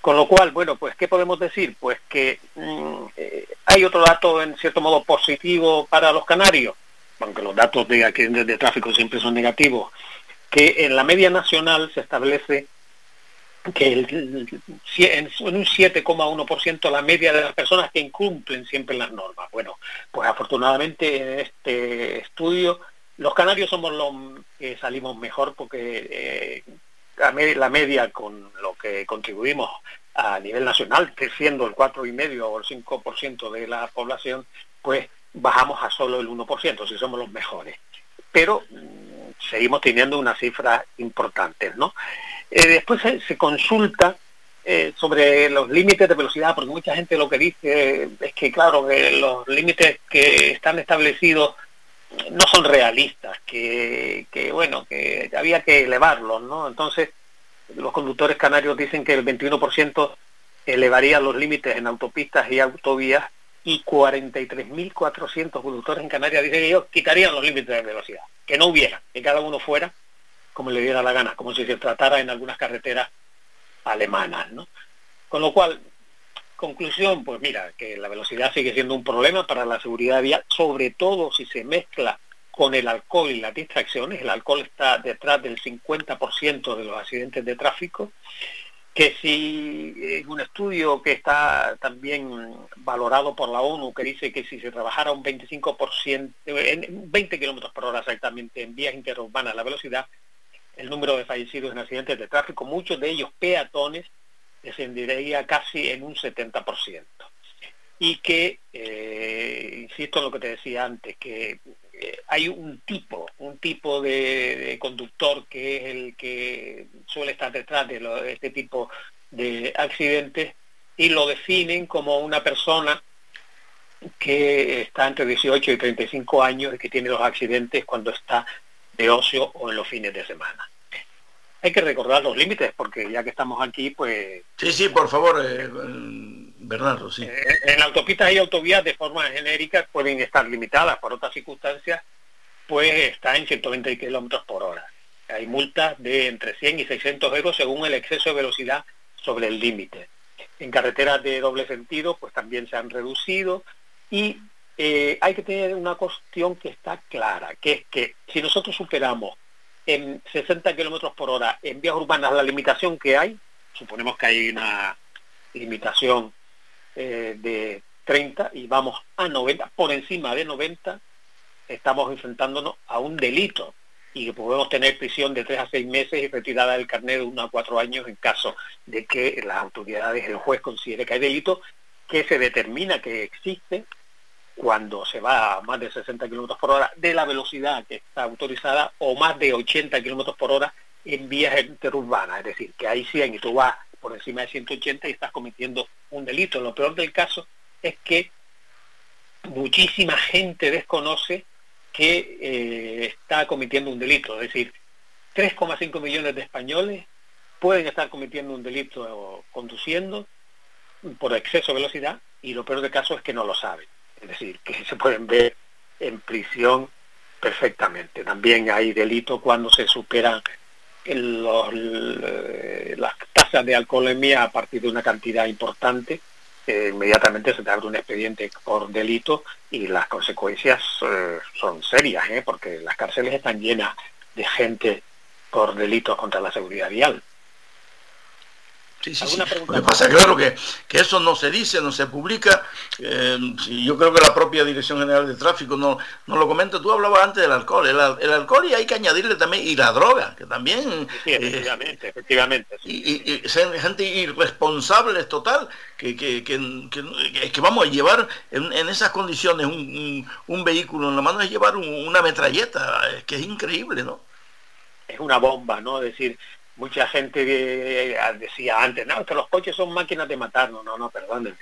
Con lo cual, bueno, pues, ¿qué podemos decir? Pues que mm, eh, hay otro dato en cierto modo positivo para los canarios, aunque los datos de accidentes de tráfico siempre son negativos, que en la media nacional se establece que el, en un 7,1% la media de las personas que incumplen siempre las normas. Bueno, pues afortunadamente en este estudio los canarios somos los que salimos mejor porque eh, la media con lo que contribuimos a nivel nacional, creciendo el 4,5 o el 5% de la población, pues bajamos a solo el 1%, si somos los mejores. Pero mm, seguimos teniendo unas cifras importantes, ¿no? Eh, después se, consulta eh, sobre los límites de velocidad, porque mucha gente lo que dice es que, claro, que los límites que están establecidos no son realistas, que, que, bueno, que había que elevarlos, ¿no? Entonces, los conductores canarios dicen que el 21% elevaría los límites en autopistas y autovías y 43.400 conductores en Canarias dicen que ellos quitarían los límites de velocidad, que no hubiera, que cada uno fuera como le diera la gana, como si se tratara en algunas carreteras alemanas, ¿no? Con lo cual, conclusión, pues mira, que la velocidad sigue siendo un problema para la seguridad vial, sobre todo si se mezcla con el alcohol y las distracciones. El alcohol está detrás del 50% de los accidentes de tráfico, que si en un estudio que está también valorado por la ONU, que dice que si se trabajara un 25%, en 20 kilómetros por hora exactamente en vías interurbanas la velocidad, el número de fallecidos en accidentes de tráfico, muchos de ellos peatones, descendería casi en un 70%. Y que, eh, insisto en lo que te decía antes, que hay un tipo, un tipo de, conductor que es el que suele estar detrás de, de este tipo de accidentes y lo definen como una persona que está entre 18 y 35 años y que tiene los accidentes cuando está de ocio o en los fines de semana. Hay que recordar los límites porque ya que estamos aquí, pues... Sí, sí, por favor, eh, Bernardo, sí. Eh, en autopistas y autovías de forma genérica pueden estar limitadas por otras circunstancias, pues está en 120 kilómetros por hora. Hay multas de entre 100 y 600 euros según el exceso de velocidad sobre el límite. En carreteras de doble sentido, pues también se han reducido y eh, hay que tener una cuestión que está clara, que es que si nosotros superamos en 60 kilómetros por hora en vías urbanas la limitación que hay, suponemos que hay una limitación eh, de 30 y vamos a 90, por encima de 90, estamos enfrentándonos a un delito y que podemos tener prisión de 3 a 6 meses y retirada del carnet de 1 a 4 años en caso de que las autoridades, el juez considere que hay delito, que se determina que existe cuando se va a más de 60 kilómetros por hora de la velocidad que está autorizada o más de 80 kilómetros por hora en vías interurbanas, es decir, que hay 100 y tú vas por encima de 180 y estás cometiendo un delito. Lo peor del caso es que muchísima gente desconoce que eh, está cometiendo un delito, es decir, 3,5 millones de españoles pueden estar cometiendo un delito conduciendo por exceso de velocidad y lo peor del caso es que no lo saben, es decir, que se pueden ver en prisión perfectamente. También hay delito cuando se superan los, las tasas de alcoholemia a partir de una cantidad importante, eh, inmediatamente se te abre un expediente por delito y las consecuencias eh, son serias, ¿eh? porque las cárceles están llenas de gente por delitos contra la seguridad vial. Sí, sí, Lo que pasa, claro, que, que, eso no se dice, no se publica. Eh, yo creo que la propia Dirección General de Tráfico no, no lo comenta. Tú hablabas antes del alcohol. El, alcohol y hay que añadirle también, y la droga, que también... Sí, efectivamente, efectivamente. Y, y, gente irresponsable total, que, que, que, vamos a llevar en, esas condiciones un, un, vehículo en la mano es llevar una metralleta, que es increíble, ¿no? Es una bomba, ¿no? Es decir, mucha gente decía antes, no, que los coches son máquinas de matar, no, no, no, perdónenme.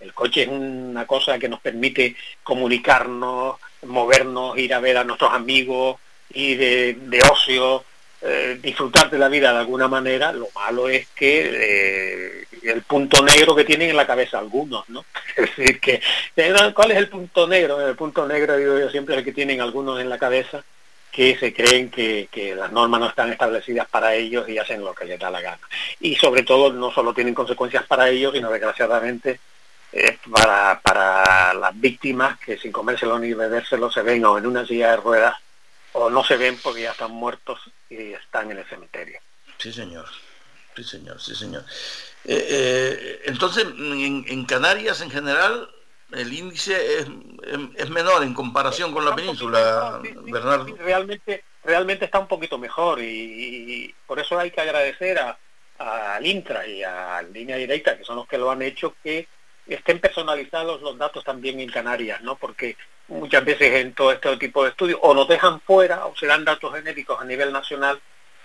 El coche es una cosa que nos permite comunicarnos, movernos, ir a ver a nuestros amigos, ir de, ocio, eh, disfrutar de la vida de alguna manera. Lo malo es que eh, el punto negro que tienen en la cabeza algunos, ¿no? [laughs] Es decir, que ¿cuál es el punto negro? El punto negro, digo yo, siempre es el que tienen algunos en la cabeza que se creen que, las normas no están establecidas para ellos y hacen lo que les da la gana. Y sobre todo no solo tienen consecuencias para ellos, sino desgraciadamente eh, para, para las víctimas que sin comérselo ni bebérselo se ven o en una silla de ruedas o no se ven porque ya están muertos y están en el cementerio. Sí, señor. Sí, señor, sí, señor. Eh, eh, entonces, en Canarias en general el índice es, es, menor en comparación con la península, Bernardo. realmente, realmente está un poquito mejor y, por eso hay que agradecer a, al Intra y a Línea Directa, que son los que lo han hecho, que estén personalizados los datos también en Canarias, ¿no? Porque muchas veces en todo este tipo de estudios o nos dejan fuera o se dan datos genéricos a nivel nacional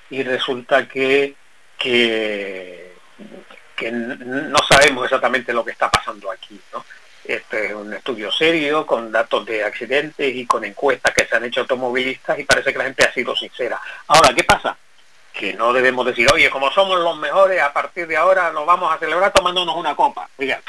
y resulta que, que, que no sabemos exactamente lo que está pasando aquí, ¿no? Este es un estudio serio, con datos de accidentes y con encuestas que se han hecho automovilistas y parece que la gente ha sido sincera. Ahora, ¿qué pasa? Que no debemos decir, oye, como somos los mejores, a partir de ahora nos vamos a celebrar tomándonos una copa. [laughs] Oiga,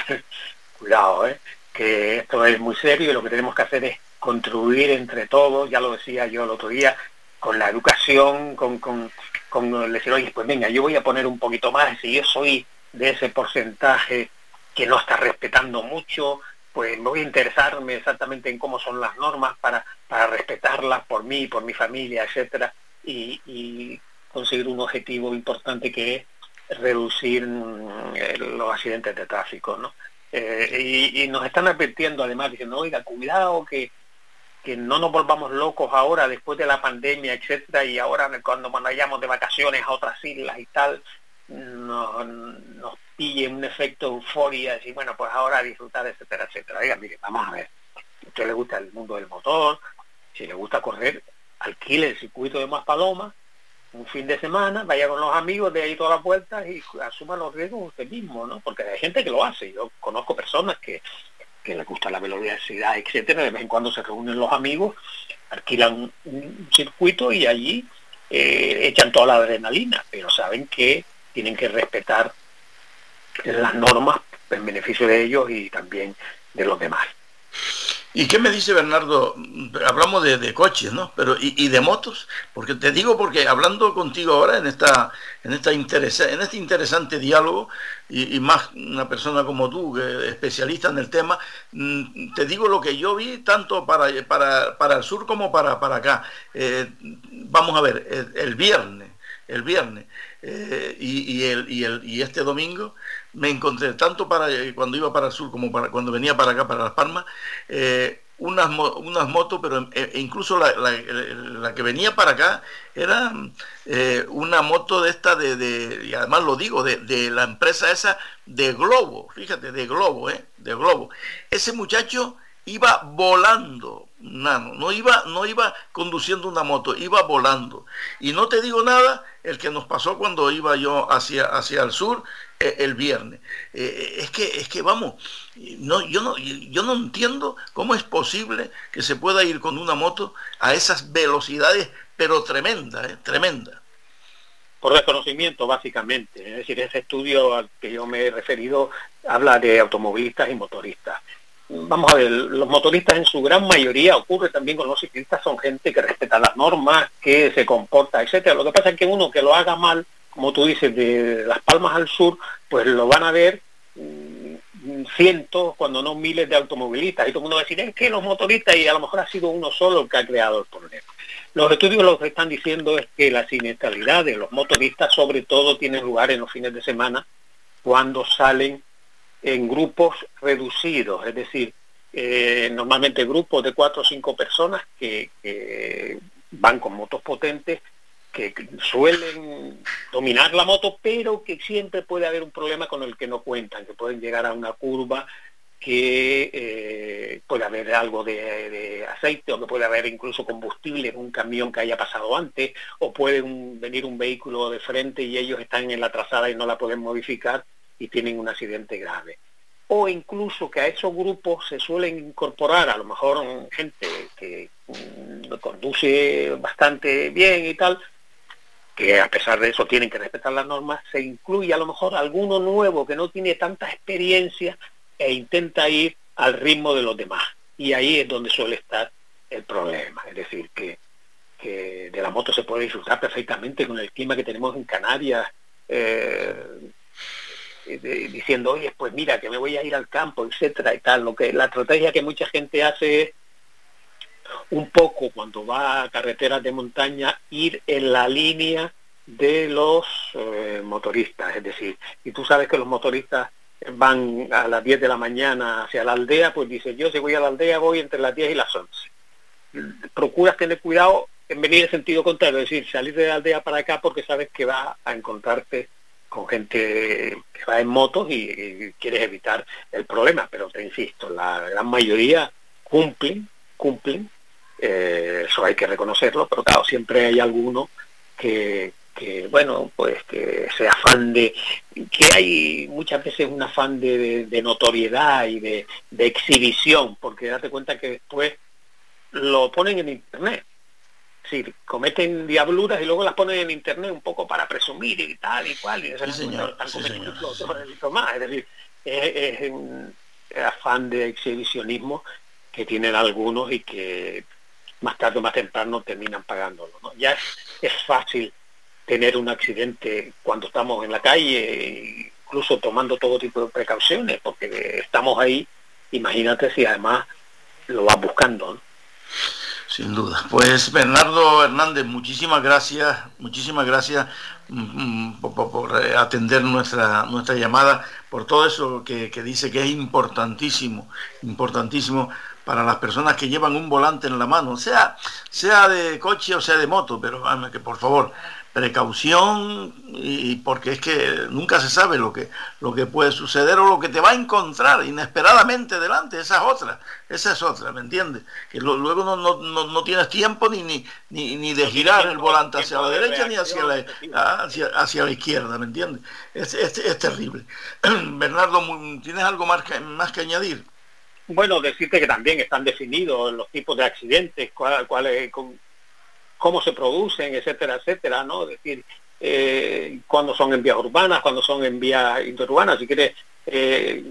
cuidado, ¿eh? que esto es muy serio y lo que tenemos que hacer es contribuir entre todos, ya lo decía yo el otro día, con la educación, con, con, con decir, oye, pues venga, yo voy a poner un poquito más, si yo soy de ese porcentaje que no está respetando mucho, pues me voy a interesarme exactamente en cómo son las normas para, para respetarlas por mí, por mi familia, etcétera, y, conseguir un objetivo importante que es reducir mm, los accidentes de tráfico, ¿no? Eh, y, nos están advirtiendo además diciendo, oiga, cuidado que, que no nos volvamos locos ahora después de la pandemia, etcétera, y ahora cuando vayamos de vacaciones a otras islas y tal, nos, nos pille un efecto euforia, y bueno, pues ahora disfrutar, etcétera, etcétera. Oiga, mire, vamos a ver, a usted le gusta el mundo del motor, si le gusta correr, alquile el circuito de Maspaloma, un fin de semana, vaya con los amigos de ahí todas las vueltas y asuma los riesgos usted mismo, ¿no? Porque hay gente que lo hace, yo conozco personas que, que les gusta la velocidad, etcétera, de vez en cuando se reúnen los amigos, alquilan un, circuito y allí eh, echan toda la adrenalina, pero saben que tienen que respetar las normas en beneficio de ellos y también de los demás. ¿Y qué me dice Bernardo? Hablamos de, coches, ¿no? Pero ¿y, de motos? Porque te digo porque hablando contigo ahora en esta en esta interesa, en este interesante diálogo y, más una persona como tú, especialista en el tema, mm, te digo lo que yo vi tanto para, para, para el sur como para, para acá. Eh, vamos a ver, el, viernes, el viernes eh, y, el, y, el, y este domingo me encontré, tanto para eh, cuando iba para el sur como para cuando venía para acá, para Las Palmas, eh, unas, unas motos, pero eh, e incluso la, que venía para acá era una moto de esta, de, y además lo digo, de, la empresa esa de Globo, fíjate, de Globo, ¿eh? De Globo. Ese muchacho iba volando, nano, no iba, no iba conduciendo una moto, iba volando. Y no te digo nada el que nos pasó cuando iba yo hacia, hacia el sur eh, el viernes. Eh, es que, es que vamos, no, yo no, yo no entiendo cómo es posible que se pueda ir con una moto a esas velocidades, pero tremenda, eh, tremenda por desconocimiento básicamente. Es decir, ese estudio al que yo me he referido habla de automovilistas y motoristas. Vamos a ver, los motoristas en su gran mayoría, ocurre también con los ciclistas, son gente que respeta las normas, que se comporta, etcétera. Lo que pasa es que uno que lo haga mal, como tú dices, de Las Palmas al sur, pues lo van a ver mm, cientos, cuando no miles de automovilistas. Y todo el mundo va a decir, es que los motoristas, y a lo mejor ha sido uno solo el que ha creado el problema. Los estudios lo que están diciendo es que la siniestralidad de los motoristas sobre todo tiene lugar en los fines de semana cuando salen en grupos reducidos, es decir, eh, normalmente grupos de cuatro o cinco personas que, que van con motos potentes, que suelen dominar la moto, pero que siempre puede haber un problema con el que no cuentan, que pueden llegar a una curva que eh, puede haber algo de, aceite o que puede haber incluso combustible en un camión que haya pasado antes o puede venir un vehículo de frente y ellos están en la trazada y no la pueden modificar y tienen un accidente grave. O incluso que a esos grupos se suelen incorporar a lo mejor gente que mm, conduce bastante bien y tal, que a pesar de eso tienen que respetar las normas, se incluye a lo mejor alguno nuevo que no tiene tanta experiencia e intenta ir al ritmo de los demás. Y ahí es donde suele estar el problema. Es decir, que, de la moto se puede disfrutar perfectamente con el clima que tenemos en Canarias, eh, diciendo, oye, pues mira, que me voy a ir al campo, etcétera y tal. Lo que la estrategia que mucha gente hace es un poco cuando va a carreteras de montaña ir en la línea de los eh, motoristas, es decir, y tú sabes que los motoristas van a las 10 de la mañana hacia la aldea, pues dice, yo si voy a la aldea voy entre las 10 y las 11. Procuras tener cuidado en venir en sentido contrario, es decir, salir de la aldea para acá porque sabes que va a encontrarte con gente que va en motos y, quieres evitar el problema, pero te insisto, la gran mayoría cumplen, cumplen, eh, eso hay que reconocerlo, pero claro, siempre hay alguno que, que bueno, pues que ese afán de, que hay muchas veces un afán de, notoriedad y de, exhibición, porque date cuenta que después lo ponen en internet. Es decir, cometen diabluras y luego las ponen en internet un poco para presumir y tal y cual, y sí, señor, sí, más. Es decir, es, un afán de exhibicionismo que tienen algunos y que más tarde o más temprano terminan pagándolo. Ya es, es fácil tener un accidente cuando estamos en la calle, incluso tomando todo tipo de precauciones, porque estamos ahí, imagínate si además lo vas buscando. Sin duda. Pues Bernardo Hernández, muchísimas gracias, muchísimas gracias mm, mm, por, eh, atender nuestra, nuestra llamada, por todo eso que, que dice que es importantísimo, importantísimo para las personas que llevan un volante en la mano, sea, sea de coche o sea de moto, pero que por favor precaución y porque es que nunca se sabe lo que lo que puede suceder o lo que te va a encontrar inesperadamente delante esa es otra esa es otra me entiendes que luego no, no, no, tienes tiempo ni ni, ni, de girar el volante hacia la derecha ni hacia la hacia, hacia la izquierda me entiendes es, es, terrible. [clears throat] Bernardo tienes algo más que, más que añadir bueno decirte que también están definidos los tipos de accidentes cuáles cuál, cómo se producen, etcétera, etcétera, ¿no? Es decir, eh, cuando son en vías urbanas, cuando son en vías interurbanas, si quieres, eh,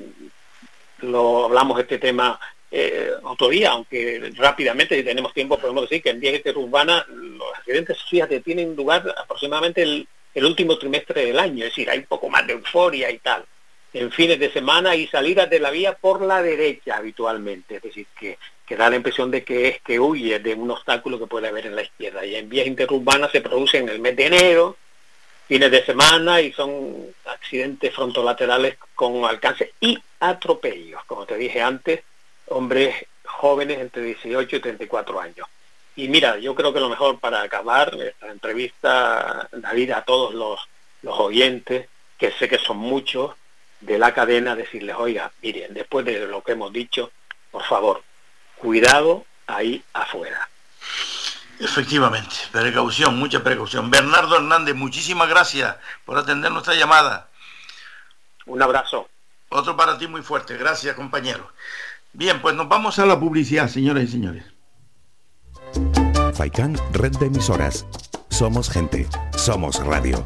lo hablamos este tema eh, otro día, aunque rápidamente, si tenemos tiempo, podemos decir que en vías interurbanas los accidentes, fíjate, tienen lugar aproximadamente el, el último trimestre del año, es decir, hay un poco más de euforia y tal en fines de semana y salidas de la vía por la derecha habitualmente, es decir, que que da la impresión de que es que huye de un obstáculo que puede haber en la izquierda. Y en vías interurbanas se producen en el mes de enero, fines de semana, y son accidentes frontolaterales con alcance y atropellos, como te dije antes, hombres jóvenes entre 18 y 34 años. Y mira, yo creo que lo mejor para acabar esta entrevista, David, a todos los, los oyentes, que sé que son muchos, de la cadena, decirles, oiga, miren, después de lo que hemos dicho, por favor, cuidado ahí afuera. Efectivamente, precaución, mucha precaución. Bernardo Hernández, muchísimas gracias por atender nuestra llamada. Un abrazo. Otro para ti muy fuerte, gracias compañero. Bien, pues nos vamos a la publicidad, señoras y señores. Faikán, red de emisoras. Somos gente, somos radio.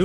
De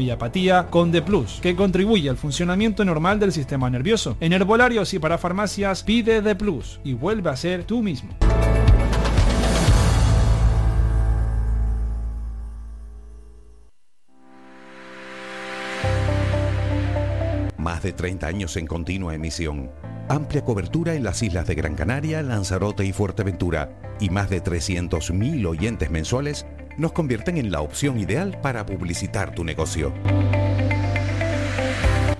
y apatía con D Plus, que contribuye al funcionamiento normal del sistema nervioso. En herbolarios y para farmacias pide D Plus y vuelve a ser tú mismo. Más de 30 años en continua emisión. Amplia cobertura en las islas de Gran Canaria, Lanzarote y Fuerteventura. Y más de 300.000 oyentes mensuales nos convierten en la opción ideal para publicitar tu negocio.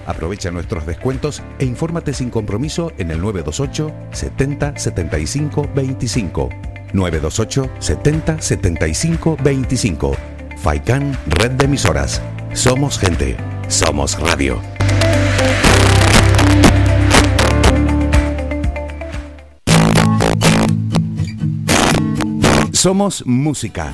Aprovecha nuestros descuentos e infórmate sin compromiso en el 928 70 75 25. 928 70 75 25. Faikan Red de Emisoras. Somos gente. Somos radio. Somos música.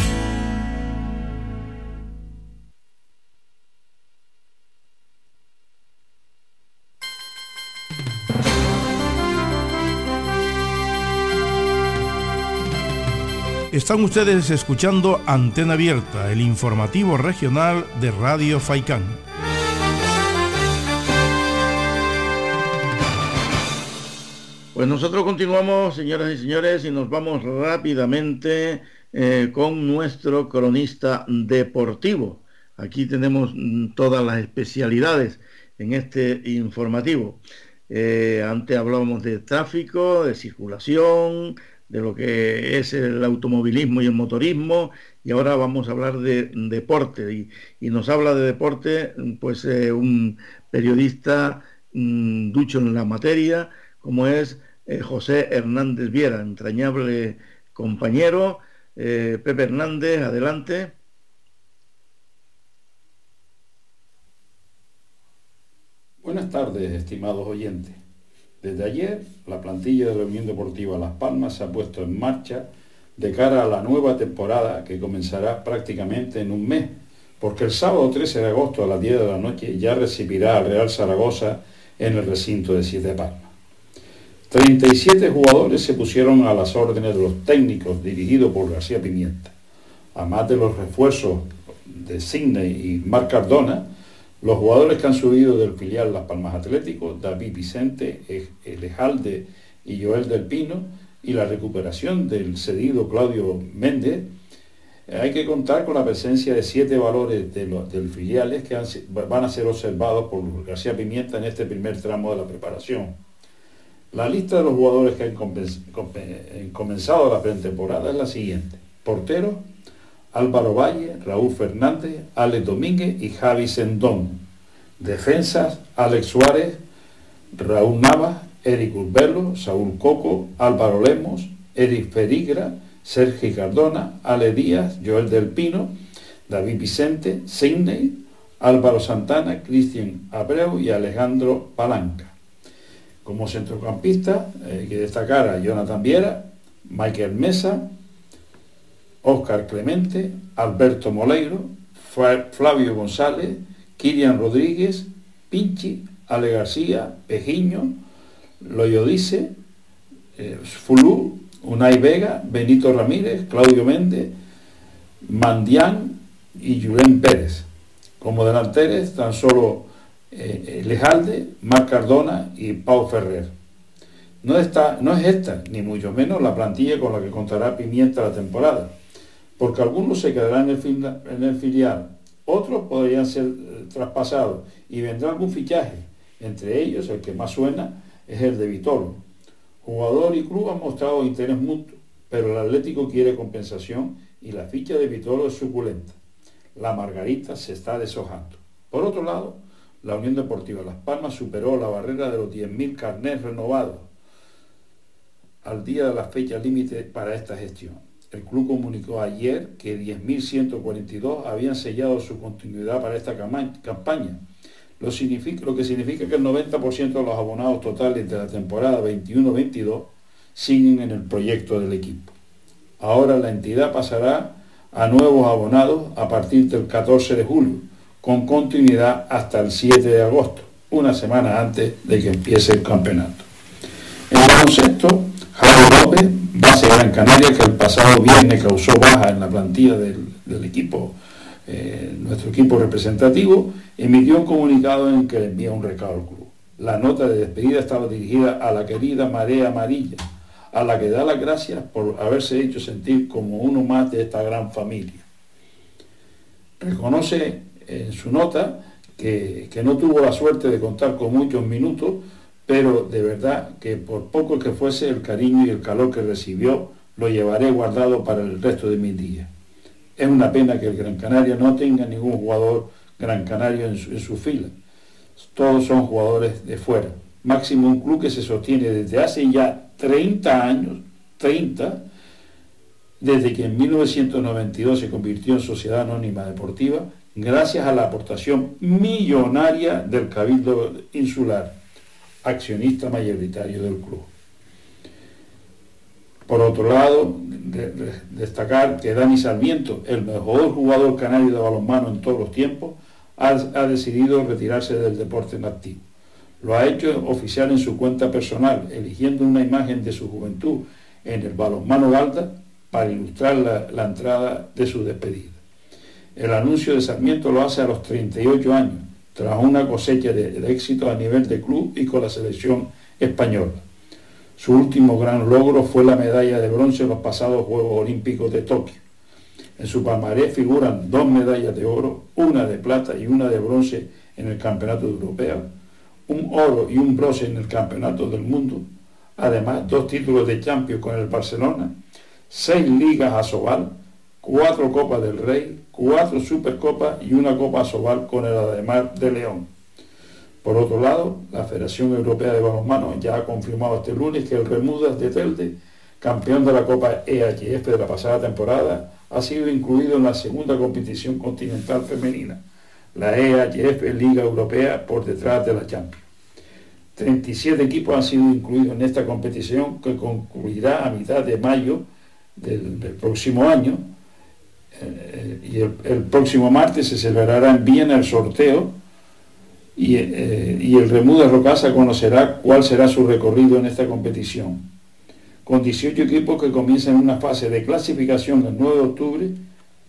Están ustedes escuchando Antena Abierta, el informativo regional de Radio Faicán. Pues nosotros continuamos, señoras y señores, y nos vamos rápidamente eh, con nuestro cronista deportivo. Aquí tenemos mm, todas las especialidades en este informativo. Eh, antes hablábamos de tráfico, de circulación, de lo que es el automovilismo y el motorismo y ahora vamos a hablar de deporte y, nos habla de deporte pues eh, un periodista mm, ducho en la materia como es eh, José Hernández Viera, entrañable compañero. Eh, Pepe Hernández, adelante. Buenas tardes, estimados oyentes. Desde ayer, la plantilla de la Unión Deportiva Las Palmas se ha puesto en marcha de cara a la nueva temporada que comenzará prácticamente en un mes, porque el sábado 13 de agosto a las 10 de la noche ya recibirá al Real Zaragoza en el recinto de Siete Palmas. 37 jugadores se pusieron a las órdenes de los técnicos dirigidos por García Pimienta. Además de los refuerzos de Sidney y Marc Cardona, los jugadores que han subido del filial Las Palmas Atlético, David Vicente, Elejalde y Joel del Pino, y la recuperación del cedido Claudio Méndez, hay que contar con la presencia de siete valores del filiales que van a ser observados por García Pimienta en este primer tramo de la preparación. La lista de los jugadores que han comenzado la pretemporada es la siguiente. Portero, Álvaro Valle, Raúl Fernández, Alex Domínguez y Javi Sendón. Defensas, Alex Suárez, Raúl Navas, Eric Urbelo, Saúl Coco, Álvaro Lemos, Eric Ferigra, Sergio Cardona, Ale Díaz, Joel Del Pino, David Vicente, Sidney, Álvaro Santana, Cristian Abreu y Alejandro Palanca. Como centrocampista hay que destacar a Jonathan Viera, Michael Mesa, Óscar Clemente, Alberto Moleiro, Flavio González, Kirian Rodríguez, Pinchi, Ale García, Pejiño, Loyodice, eh, Fulú, Unai Vega, Benito Ramírez, Claudio Méndez, Mandián y Julen Pérez. Como delanteres, tan solo eh, Lejalde, Marc Cardona y Pau Ferrer. No, está, no es esta, ni mucho menos, la plantilla con la que contará Pimienta la temporada, porque algunos se quedarán en el, filial, otros podrían ser eh, traspasados y vendrá algún fichaje. Entre ellos, el que más suena es el de Vitolo. Jugador y club han mostrado interés mutuo, pero el Atlético quiere compensación y la ficha de Vitolo es suculenta. La Margarita se está deshojando. Por otro lado, la Unión Deportiva Las Palmas superó la barrera de los 10.000 carnés renovados al día de la fecha límite para esta gestión. El club comunicó ayer que 10.142 habían sellado su continuidad para esta campaña, lo, significa, lo que significa que el 90% de los abonados totales de la temporada 21-22 siguen en el proyecto del equipo. Ahora la entidad pasará a nuevos abonados a partir del 14 de julio, con continuidad hasta el 7 de agosto, una semana antes de que empiece el campeonato. En baloncesto, López, base Gran Canaria, que el pasado viernes causó baja en la plantilla del, equipo, eh, nuestro equipo representativo, emitió un comunicado en el que le envía un recado al club. La nota de despedida estaba dirigida a la querida Marea Amarilla, a la que da las gracias por haberse hecho sentir como uno más de esta gran familia. Reconoce en su nota que, no tuvo la suerte de contar con muchos minutos, pero de verdad que por poco que fuese el cariño y el calor que recibió, lo llevaré guardado para el resto de mis días. Es una pena que el Gran Canaria no tenga ningún jugador Gran Canario en su, en su fila. Todos son jugadores de fuera. Máximo un club que se sostiene desde hace ya 30 años, 30, desde que en 1992 se convirtió en sociedad anónima deportiva, gracias a la aportación millonaria del Cabildo Insular, accionista mayoritario del club. Por otro lado, destacar que Dani Sarmiento, el mejor jugador canario de balonmano en todos los tiempos, ha, decidido retirarse del deporte en activo. Lo ha hecho oficial en su cuenta personal, eligiendo una imagen de su juventud en el balonmano Galda para ilustrar la, entrada de su despedida. El anuncio de Sarmiento lo hace a los 38 años, tras una cosecha de, de éxito a nivel de club y con la selección española. Su último gran logro fue la medalla de bronce en los pasados Juegos Olímpicos de Tokio. En su palmarés figuran dos medallas de oro, una de plata y una de bronce en el Campeonato Europeo, un oro y un bronce en el Campeonato del Mundo, además dos títulos de Champions con el Barcelona, seis ligas a Sobal, cuatro Copas del Rey, cuatro Supercopas y una Copa Sobal con el Ademar de León. Por otro lado, la Federación Europea de Balonmano ya ha confirmado este lunes que el Remudas de Telde, campeón de la Copa EHF de la pasada temporada, ha sido incluido en la segunda competición continental femenina la EHF Liga Europea por detrás de la Champions. 37 equipos han sido incluidos en esta competición que concluirá a mitad de mayo del, próximo año y el, próximo martes se celebrará en Viena el sorteo y, eh, el Remuda Rocasa conocerá cuál será su recorrido en esta competición. Con 18 equipos que comienzan una fase de clasificación el 9 de octubre,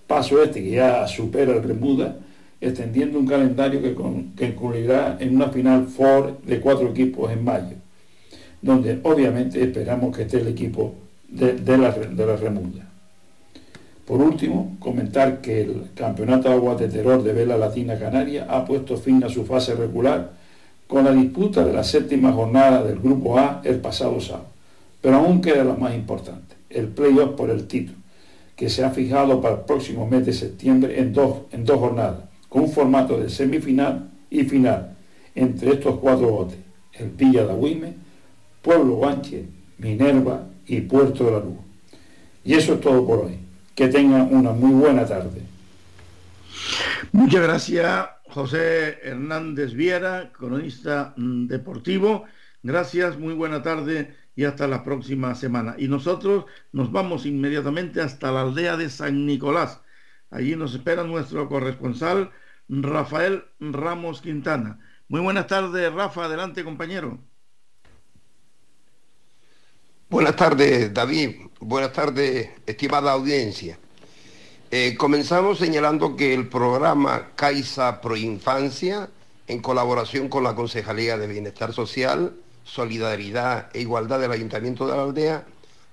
paso este que ya supera el Remuda, extendiendo un calendario que, concluirá en una final Ford de cuatro equipos en mayo, donde obviamente esperamos que esté el equipo de, la, de la remuda. Por último, comentar que el Campeonato de Aguas de Terror de Vela Latina Canaria ha puesto fin a su fase regular con la disputa de la séptima jornada del Grupo A el pasado sábado. Pero aún queda lo más importante, el playoff por el título, que se ha fijado para el próximo mes de septiembre en dos, en dos jornadas con un formato de semifinal y final entre estos cuatro botes, el Villa de Agüime, Pueblo Guanche, Minerva y Puerto de la Luz. Y eso es todo por hoy. Que tengan una muy buena tarde. Muchas gracias, José Hernández Viera, cronista mm, deportivo. Gracias, muy buena tarde y hasta la próxima semana. Y nosotros nos vamos inmediatamente hasta la aldea de San Nicolás. Allí nos espera nuestro corresponsal Rafael Ramos Quintana. Muy buenas tardes, Rafa. Adelante, compañero. Buenas tardes, David. Buenas tardes, estimada audiencia. Eh, comenzamos señalando que el programa CAISA Proinfancia, en colaboración con la Concejalía de Bienestar Social, Solidaridad e Igualdad del Ayuntamiento de la Aldea,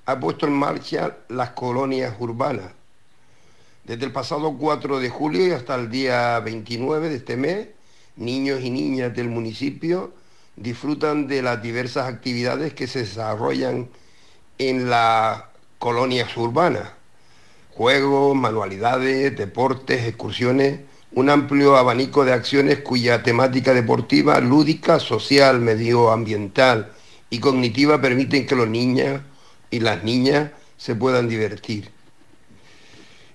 ha puesto en marcha las colonias urbanas. Desde el pasado 4 de julio y hasta el día 29 de este mes, niños y niñas del municipio disfrutan de las diversas actividades que se desarrollan en las colonias urbanas juegos, manualidades, deportes, excursiones, un amplio abanico de acciones cuya temática deportiva, lúdica, social, medioambiental y cognitiva permiten que los niños y las niñas se puedan divertir.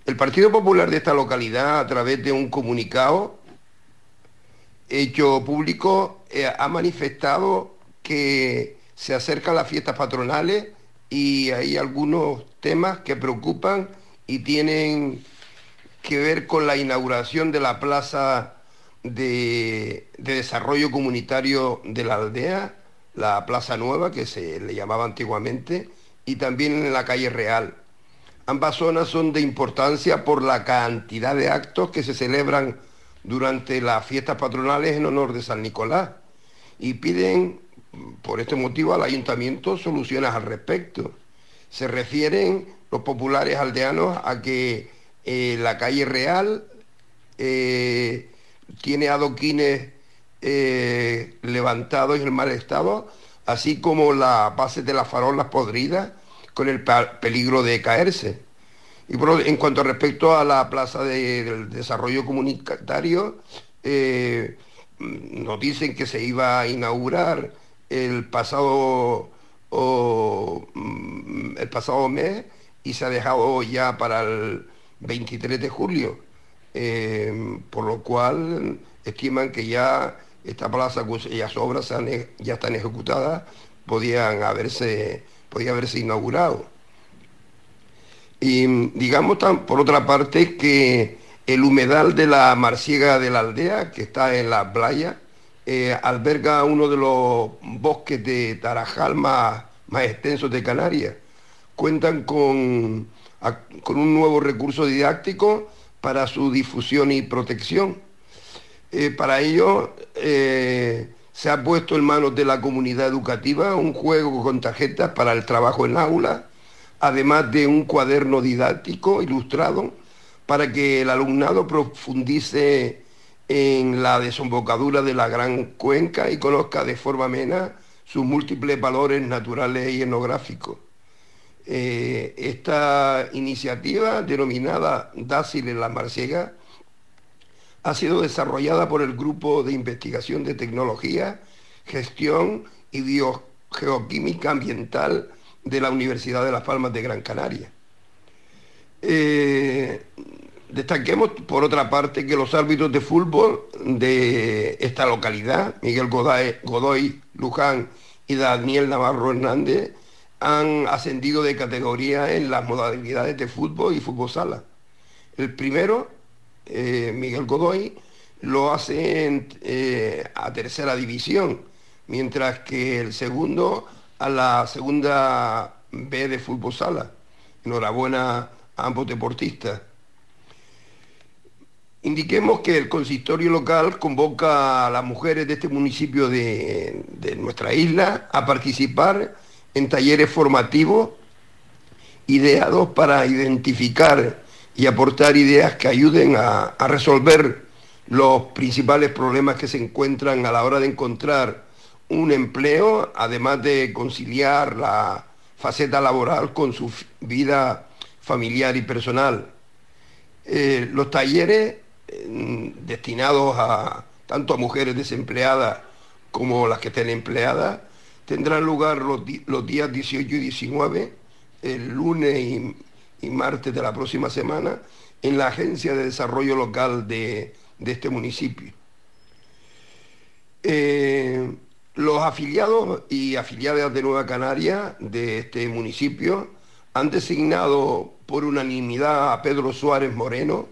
El Partido Popular de esta localidad, a través de un comunicado hecho público, eh, ha manifestado que se acercan las fiestas patronales y hay algunos temas que preocupan y tienen que ver con la inauguración de la plaza de, desarrollo comunitario de la aldea, la Plaza Nueva, que se le llamaba antiguamente, y también en la calle Real. Ambas zonas son de importancia por la cantidad de actos que se celebran durante las fiestas patronales en honor de San Nicolás y piden por este motivo al ayuntamiento soluciones al respecto. Se refieren los populares aldeanos a que eh, la calle real eh, tiene adoquines eh, levantados en mal estado, así como la base de las farolas podridas con el peligro de caerse. Y en cuanto respecto a la plaza del desarrollo comunitario, nos dicen que se iba a inaugurar el pasado, mm, el pasado mes y se ha dejado ya para el 23 de julio, eh, por lo cual estiman que ya esta plaza cuyas obras ya están ejecutadas podían haberse, podía haberse inaugurado. Y digamos por otra parte que el humedal de la Marciega de la aldea, que está en la playa, eh, alberga uno de los bosques de Tarajal más extensos de Canarias cuentan con, con un nuevo recurso didáctico para su difusión y protección. Eh, para ello eh, se ha puesto en manos de la comunidad educativa un juego con tarjetas para el trabajo en aula, además de un cuaderno didáctico ilustrado para que el alumnado profundice en la desembocadura de la gran cuenca y conozca de forma amena sus múltiples valores naturales y etnográficos. Eh, esta iniciativa, denominada Dácil en la Marciega, ha sido desarrollada por el Grupo de Investigación de Tecnología, Gestión y Biogeoquímica Ambiental de la Universidad de Las Palmas de Gran Canaria. Eh, destaquemos, por otra parte, que los árbitros de fútbol de esta localidad, Miguel Godoy, Godoy Luján y Daniel Navarro Hernández, han ascendido de categoría en las modalidades de fútbol y fútbol sala. El primero, eh, Miguel Godoy, lo hace eh, a tercera división, mientras que el segundo a la segunda B de fútbol sala. Enhorabuena a ambos deportistas. Indiquemos que el consistorio local convoca a las mujeres de este municipio de, nuestra isla a participar en talleres formativos ideados para identificar y aportar ideas que ayuden a, resolver los principales problemas que se encuentran a la hora de encontrar un empleo, además de conciliar la faceta laboral con su vida familiar y personal. Eh, los talleres destinados a tanto a mujeres desempleadas como las que estén empleadas tendrán lugar los, días 18 y 19, el lunes y, martes de la próxima semana, en la Agencia de Desarrollo Local de, este municipio. Eh, los afiliados y afiliadas de Nueva Canaria, de este municipio, han designado por unanimidad a Pedro Suárez Moreno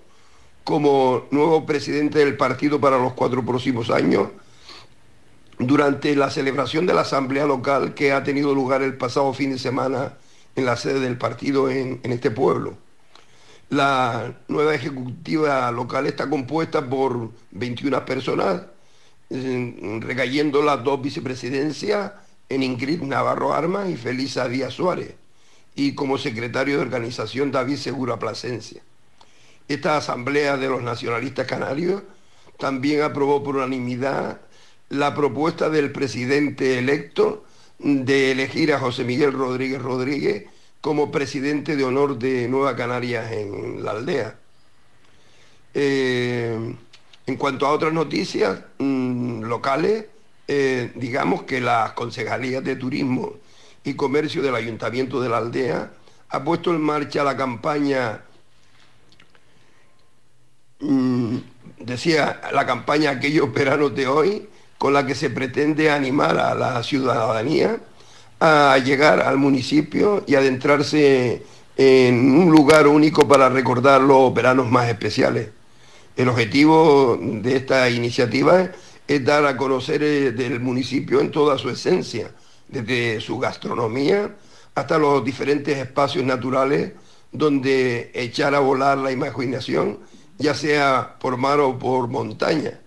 como nuevo presidente del partido para los cuatro próximos años durante la celebración de la asamblea local que ha tenido lugar el pasado fin de semana en la sede del partido en, este pueblo. La nueva ejecutiva local está compuesta por 21 personas, recayendo las dos vicepresidencias en Ingrid Navarro Armas y Felisa Díaz Suárez, y como secretario de organización David Segura Plasencia. Esta asamblea de los nacionalistas canarios también aprobó por unanimidad la propuesta del presidente electo de elegir a José Miguel Rodríguez Rodríguez como presidente de honor de Nueva Canarias en la aldea. Eh, en cuanto a otras noticias mm, locales, eh, digamos que las concejalías de turismo y comercio del ayuntamiento de la aldea ha puesto en marcha la campaña, mm, decía la campaña Aquellos Veranos de Hoy, con la que se pretende animar a la ciudadanía a llegar al municipio y adentrarse en un lugar único para recordar los veranos más especiales. El objetivo de esta iniciativa es dar a conocer el del municipio en toda su esencia, desde su gastronomía hasta los diferentes espacios naturales donde echar a volar la imaginación, ya sea por mar o por montaña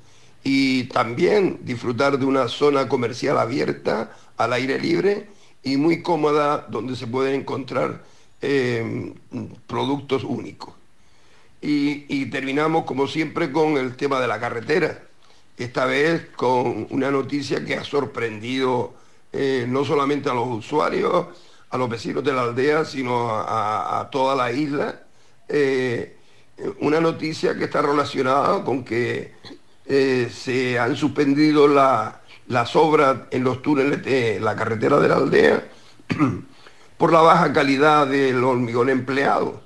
y también disfrutar de una zona comercial abierta al aire libre y muy cómoda donde se pueden encontrar em, productos únicos. Y, terminamos como siempre con el tema de la carretera, esta vez con una noticia que ha sorprendido eh, no solamente a los usuarios, a los vecinos de la aldea, sino a, toda la isla. Eh, una noticia que está relacionada con que eh, se han suspendido las obras en los túneles de la carretera de la aldea [clears throat] por la baja calidad del hormigón empleado.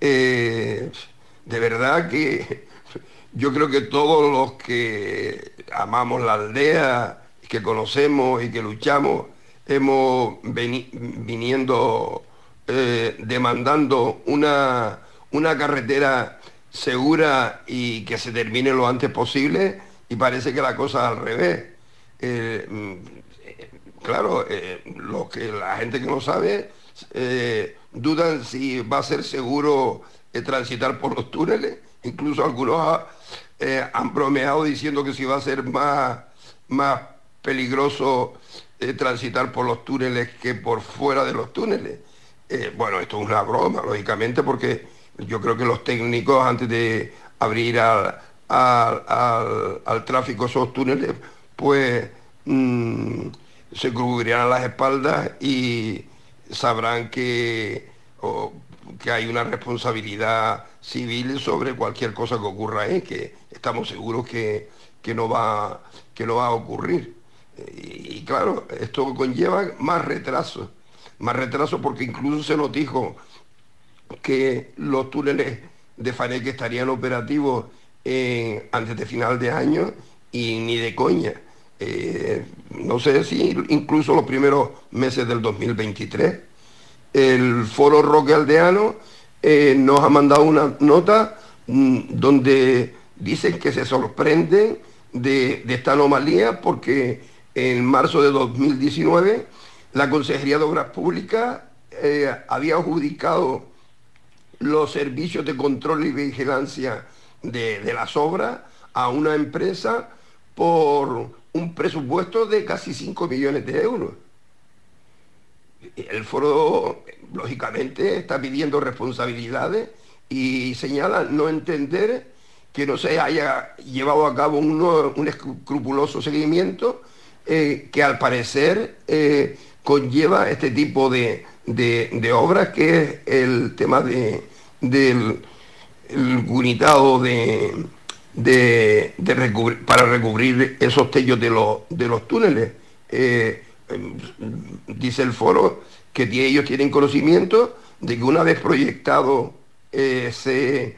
Eh, de verdad que [laughs] yo creo que todos los que amamos la aldea, que conocemos y que luchamos, hemos viniendo eh, demandando una, una carretera segura y que se termine lo antes posible y parece que la cosa al revés. Eh, mm, claro, eh, lo que la gente que no sabe eh, dudan si va a ser seguro transitar por los túneles. Incluso algunos han bromeado diciendo que si va a ser más, más peligroso transitar por los túneles que por fuera de los túneles. bueno, esto es una broma, lógicamente, porque yo creo que los técnicos antes de abrir al, tráfico esos túneles, pues mm, se cubrirán las espaldas y sabrán que, que hay una responsabilidad civil sobre cualquier cosa que ocurra ahí, que estamos seguros que, no, va, que no va a ocurrir. Y, y claro, esto conlleva más retraso, más retraso porque incluso se nos dijo que los túneles de Faneque estarían operativos antes de final de año y ni de coña. Eh, no sé si incluso los primeros meses del 2023. El Foro Roque Aldeano eh, nos ha mandado una nota mm, donde dicen que se sorprenden de, esta anomalía porque en marzo de 2019 la Consejería de Obras Públicas eh, había adjudicado los servicios de control y vigilancia de, las obras a una empresa por un presupuesto de casi 5 millones de euros. El foro, lógicamente, está pidiendo responsabilidades y señala no entender que no se haya llevado a cabo un, escrupuloso seguimiento eh, que al parecer eh, conlleva este tipo de, de obras, que es el tema de, del unitado de, de, para recubrir esos tellos de los, túneles. Eh, em, dice el foro que ellos tienen conocimiento de que una vez proyectado ese,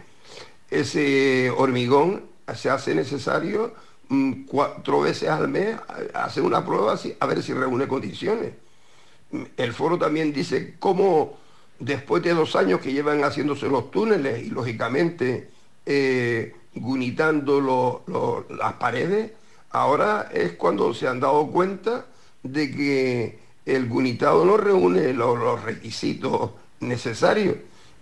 ese hormigón se hace necesario mm, cuatro veces al mes hacer una prueba a ver si reúne condiciones. El foro también dice cómo después de dos años que llevan haciéndose los túneles y lógicamente eh, gunitando las paredes, ahora es cuando se han dado cuenta de que el gunitado no reúne los, requisitos necesarios.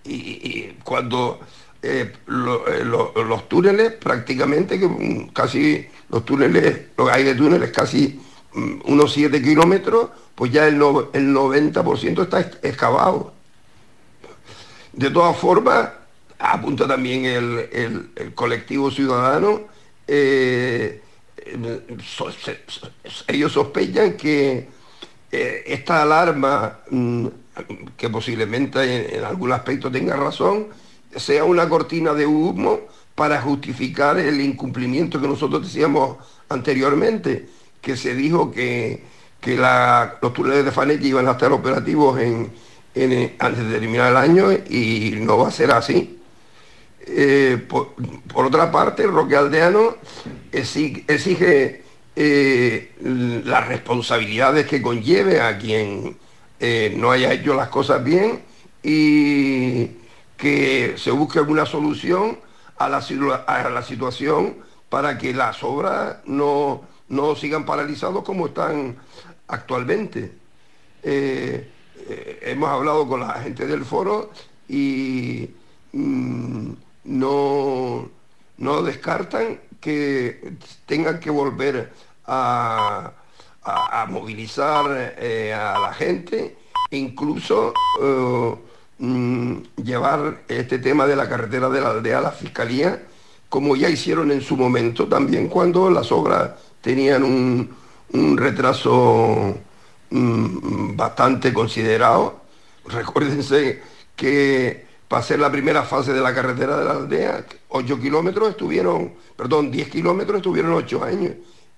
Y, cuando eh, eh, los túneles prácticamente, que mm, casi los túneles, lo que hay de túneles casi mm, unos 7 kilómetros, pues ya el, el 90% está excavado. De todas formas, apunta también el, colectivo ciudadano, eh, ellos sospechan que eh, esta alarma, mm, que posiblemente en, algún aspecto tenga razón, sea una cortina de humo para justificar el incumplimiento que nosotros decíamos anteriormente, que se dijo que, los túneles de Fanetti iban a estar operativos en, antes de terminar el año y no va a ser así. Eh, por, otra parte, Roque Aldeano exige, eh, las responsabilidades que conlleve a quien eh, no haya hecho las cosas bien y que se busque alguna solución a la, a la situación para que las obras no, no sigan paralizadas como están actualmente. Hemos hablado con la gente del foro y mm, no, no descartan que tengan que volver a, movilizar eh, a la gente, incluso eh, mm, llevar este tema de la carretera de la aldea a la fiscalía, como ya hicieron en su momento también cuando las obras tenían un, retraso mm, bastante considerado. Recuérdense que para hacer la primera fase de la carretera de la aldea, 8 kilómetros estuvieron, perdón, 10 kilómetros estuvieron 8 años.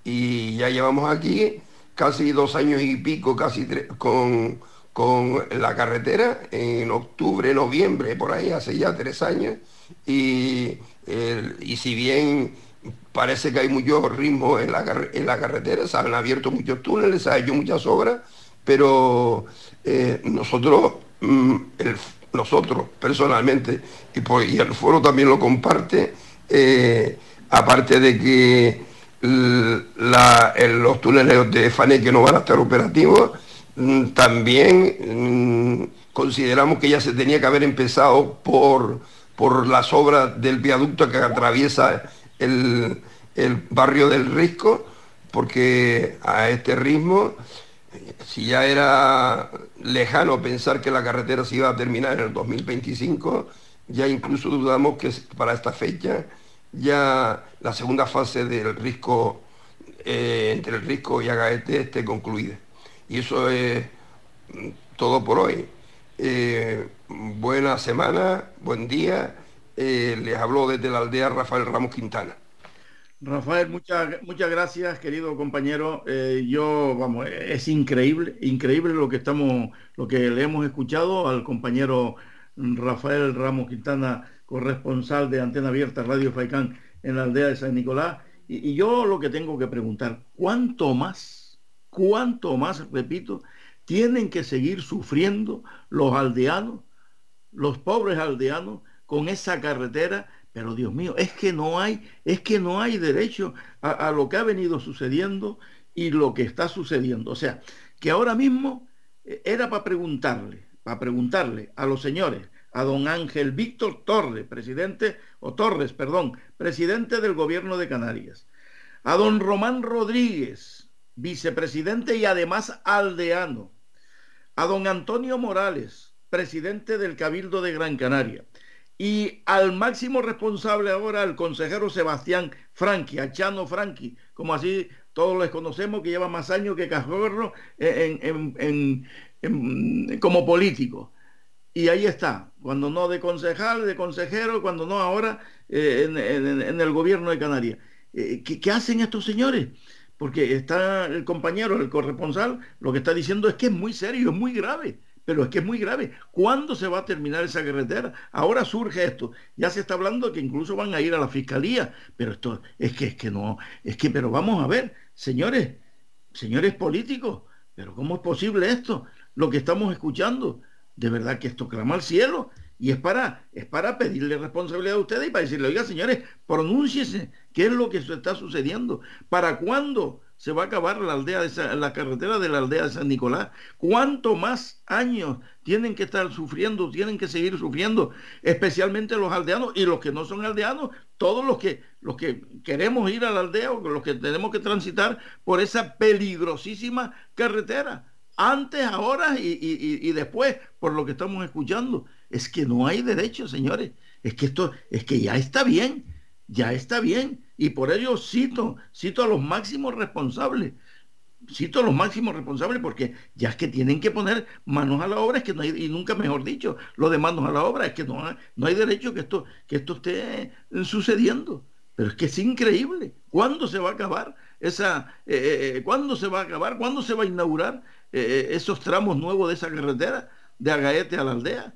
Y ya llevamos aquí casi dos años y pico, casi con, con la carretera, en octubre, noviembre, por ahí, hace ya tres años. Y, y si bien parece que hay mucho ritmo en la, en la carretera, se han abierto muchos túneles, se han hecho muchas obras, pero eh, nosotros, mm, nosotros personalmente, y, el foro también lo comparte, eh, aparte de que los túneles de Faneque no van a estar operativos, mm, también mm, consideramos que ya se tenía que haber empezado por, por las obras del viaducto que atraviesa el, barrio del Risco, porque a este ritmo si ya era lejano pensar que la carretera se iba a terminar en el 2025, ya incluso dudamos que para esta fecha ya la segunda fase del risco eh, entre el risco y Agaete esté concluida. Y eso es todo por hoy. Eh, buena semana, buen día. Eh, les habló desde la aldea Rafael Ramos Quintana. Rafael, muchas, muchas gracias, querido compañero. Eh, yo, vamos, es increíble, increíble lo que estamos, lo que le hemos escuchado al compañero Rafael Ramos Quintana, corresponsal de Antena Abierta Radio Faicán en la aldea de San Nicolás. Y, y yo lo que tengo que preguntar, ¿cuánto más, cuánto más, repito, tienen que seguir sufriendo los aldeanos, los pobres aldeanos, con esa carretera pero Dios mío, es que no hay, es que no hay derecho a, lo que ha venido sucediendo y lo que está sucediendo. O sea, que ahora mismo eh, era para preguntarle, para preguntarle a los señores, a don Ángel Víctor Torres, presidente, o Torres, perdón, presidente del gobierno de Canarias, a don Román Rodríguez, vicepresidente y además aldeano, a don Antonio Morales, presidente del Cabildo de Gran Canaria, y al máximo responsable ahora, al consejero Sebastián Franqui, a Chano Franqui, como así todos les conocemos, que lleva más años que Cajorro como político. Y ahí está, cuando no de concejal, de consejero, cuando no ahora eh, en, el gobierno de Canarias. Eh, ¿qué, ¿Qué hacen estos señores? Porque está el compañero, el corresponsal, lo que está diciendo es que es muy serio, es muy grave pero es que es muy grave. ¿Cuándo se va a terminar esa carretera? Ahora surge esto. Ya se está hablando que incluso van a ir a la fiscalía, pero esto es que es que no, es que pero vamos a ver, señores, señores políticos, pero ¿cómo es posible esto? Lo que estamos escuchando, de verdad que esto clama al cielo y es para, es para pedirle responsabilidad a ustedes y para decirle, oiga señores, pronúnciese, ¿qué es lo que está sucediendo? ¿Para cuándo se va a acabar la aldea de la carretera de la aldea de San Nicolás? ¿Cuánto más años tienen que estar sufriendo, tienen que seguir sufriendo, especialmente los aldeanos y los que no son aldeanos, todos los que, los que queremos ir a la aldea o los que tenemos que transitar por esa peligrosísima carretera? Antes, ahora y, y después, por lo que estamos escuchando. Es que no hay derecho, señores. Es que esto, es que ya está bien, ya está bien. Y por ello cito, cito a los máximos responsables. Cito a los máximos responsables porque ya es que tienen que poner manos a la obra, es que no hay, y nunca mejor dicho, lo de manos a la obra, es que no, no hay derecho que esto, que esto esté sucediendo. Pero es que es increíble. ¿Cuándo se va a acabar esa, eh, eh, eh cuándo se va a acabar, cuándo se va a inaugurar esos tramos nuevos de esa carretera de Agaete a la aldea?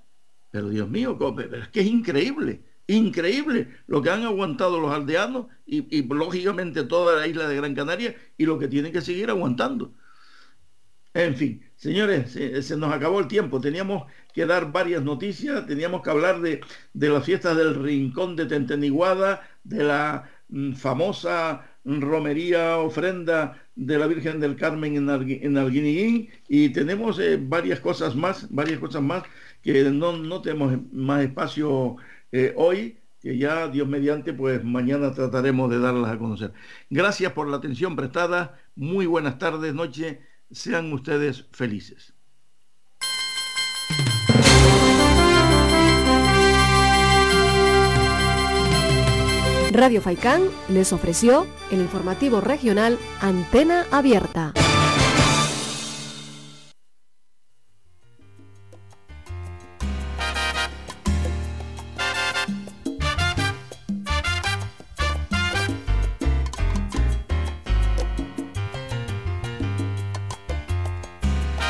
Pero Dios mío, es que es increíble, increíble lo que han aguantado los aldeanos y, lógicamente toda la isla de Gran Canaria y lo que tienen que seguir aguantando. En fin, señores, se, nos acabó el tiempo. Teníamos que dar varias noticias, teníamos que hablar de, de las fiestas del Rincón de Tenteniguada, de la mm, famosa romería ofrenda de la Virgen del Carmen en, Alguiniguín y tenemos eh, varias cosas más, varias cosas más que no, tenemos más espacio eh, hoy, que ya Dios mediante, pues mañana trataremos de darlas a conocer. Gracias por la atención prestada, muy buenas tardes, noche, sean ustedes felices. Radio Faicán les ofreció el informativo regional Antena Abierta.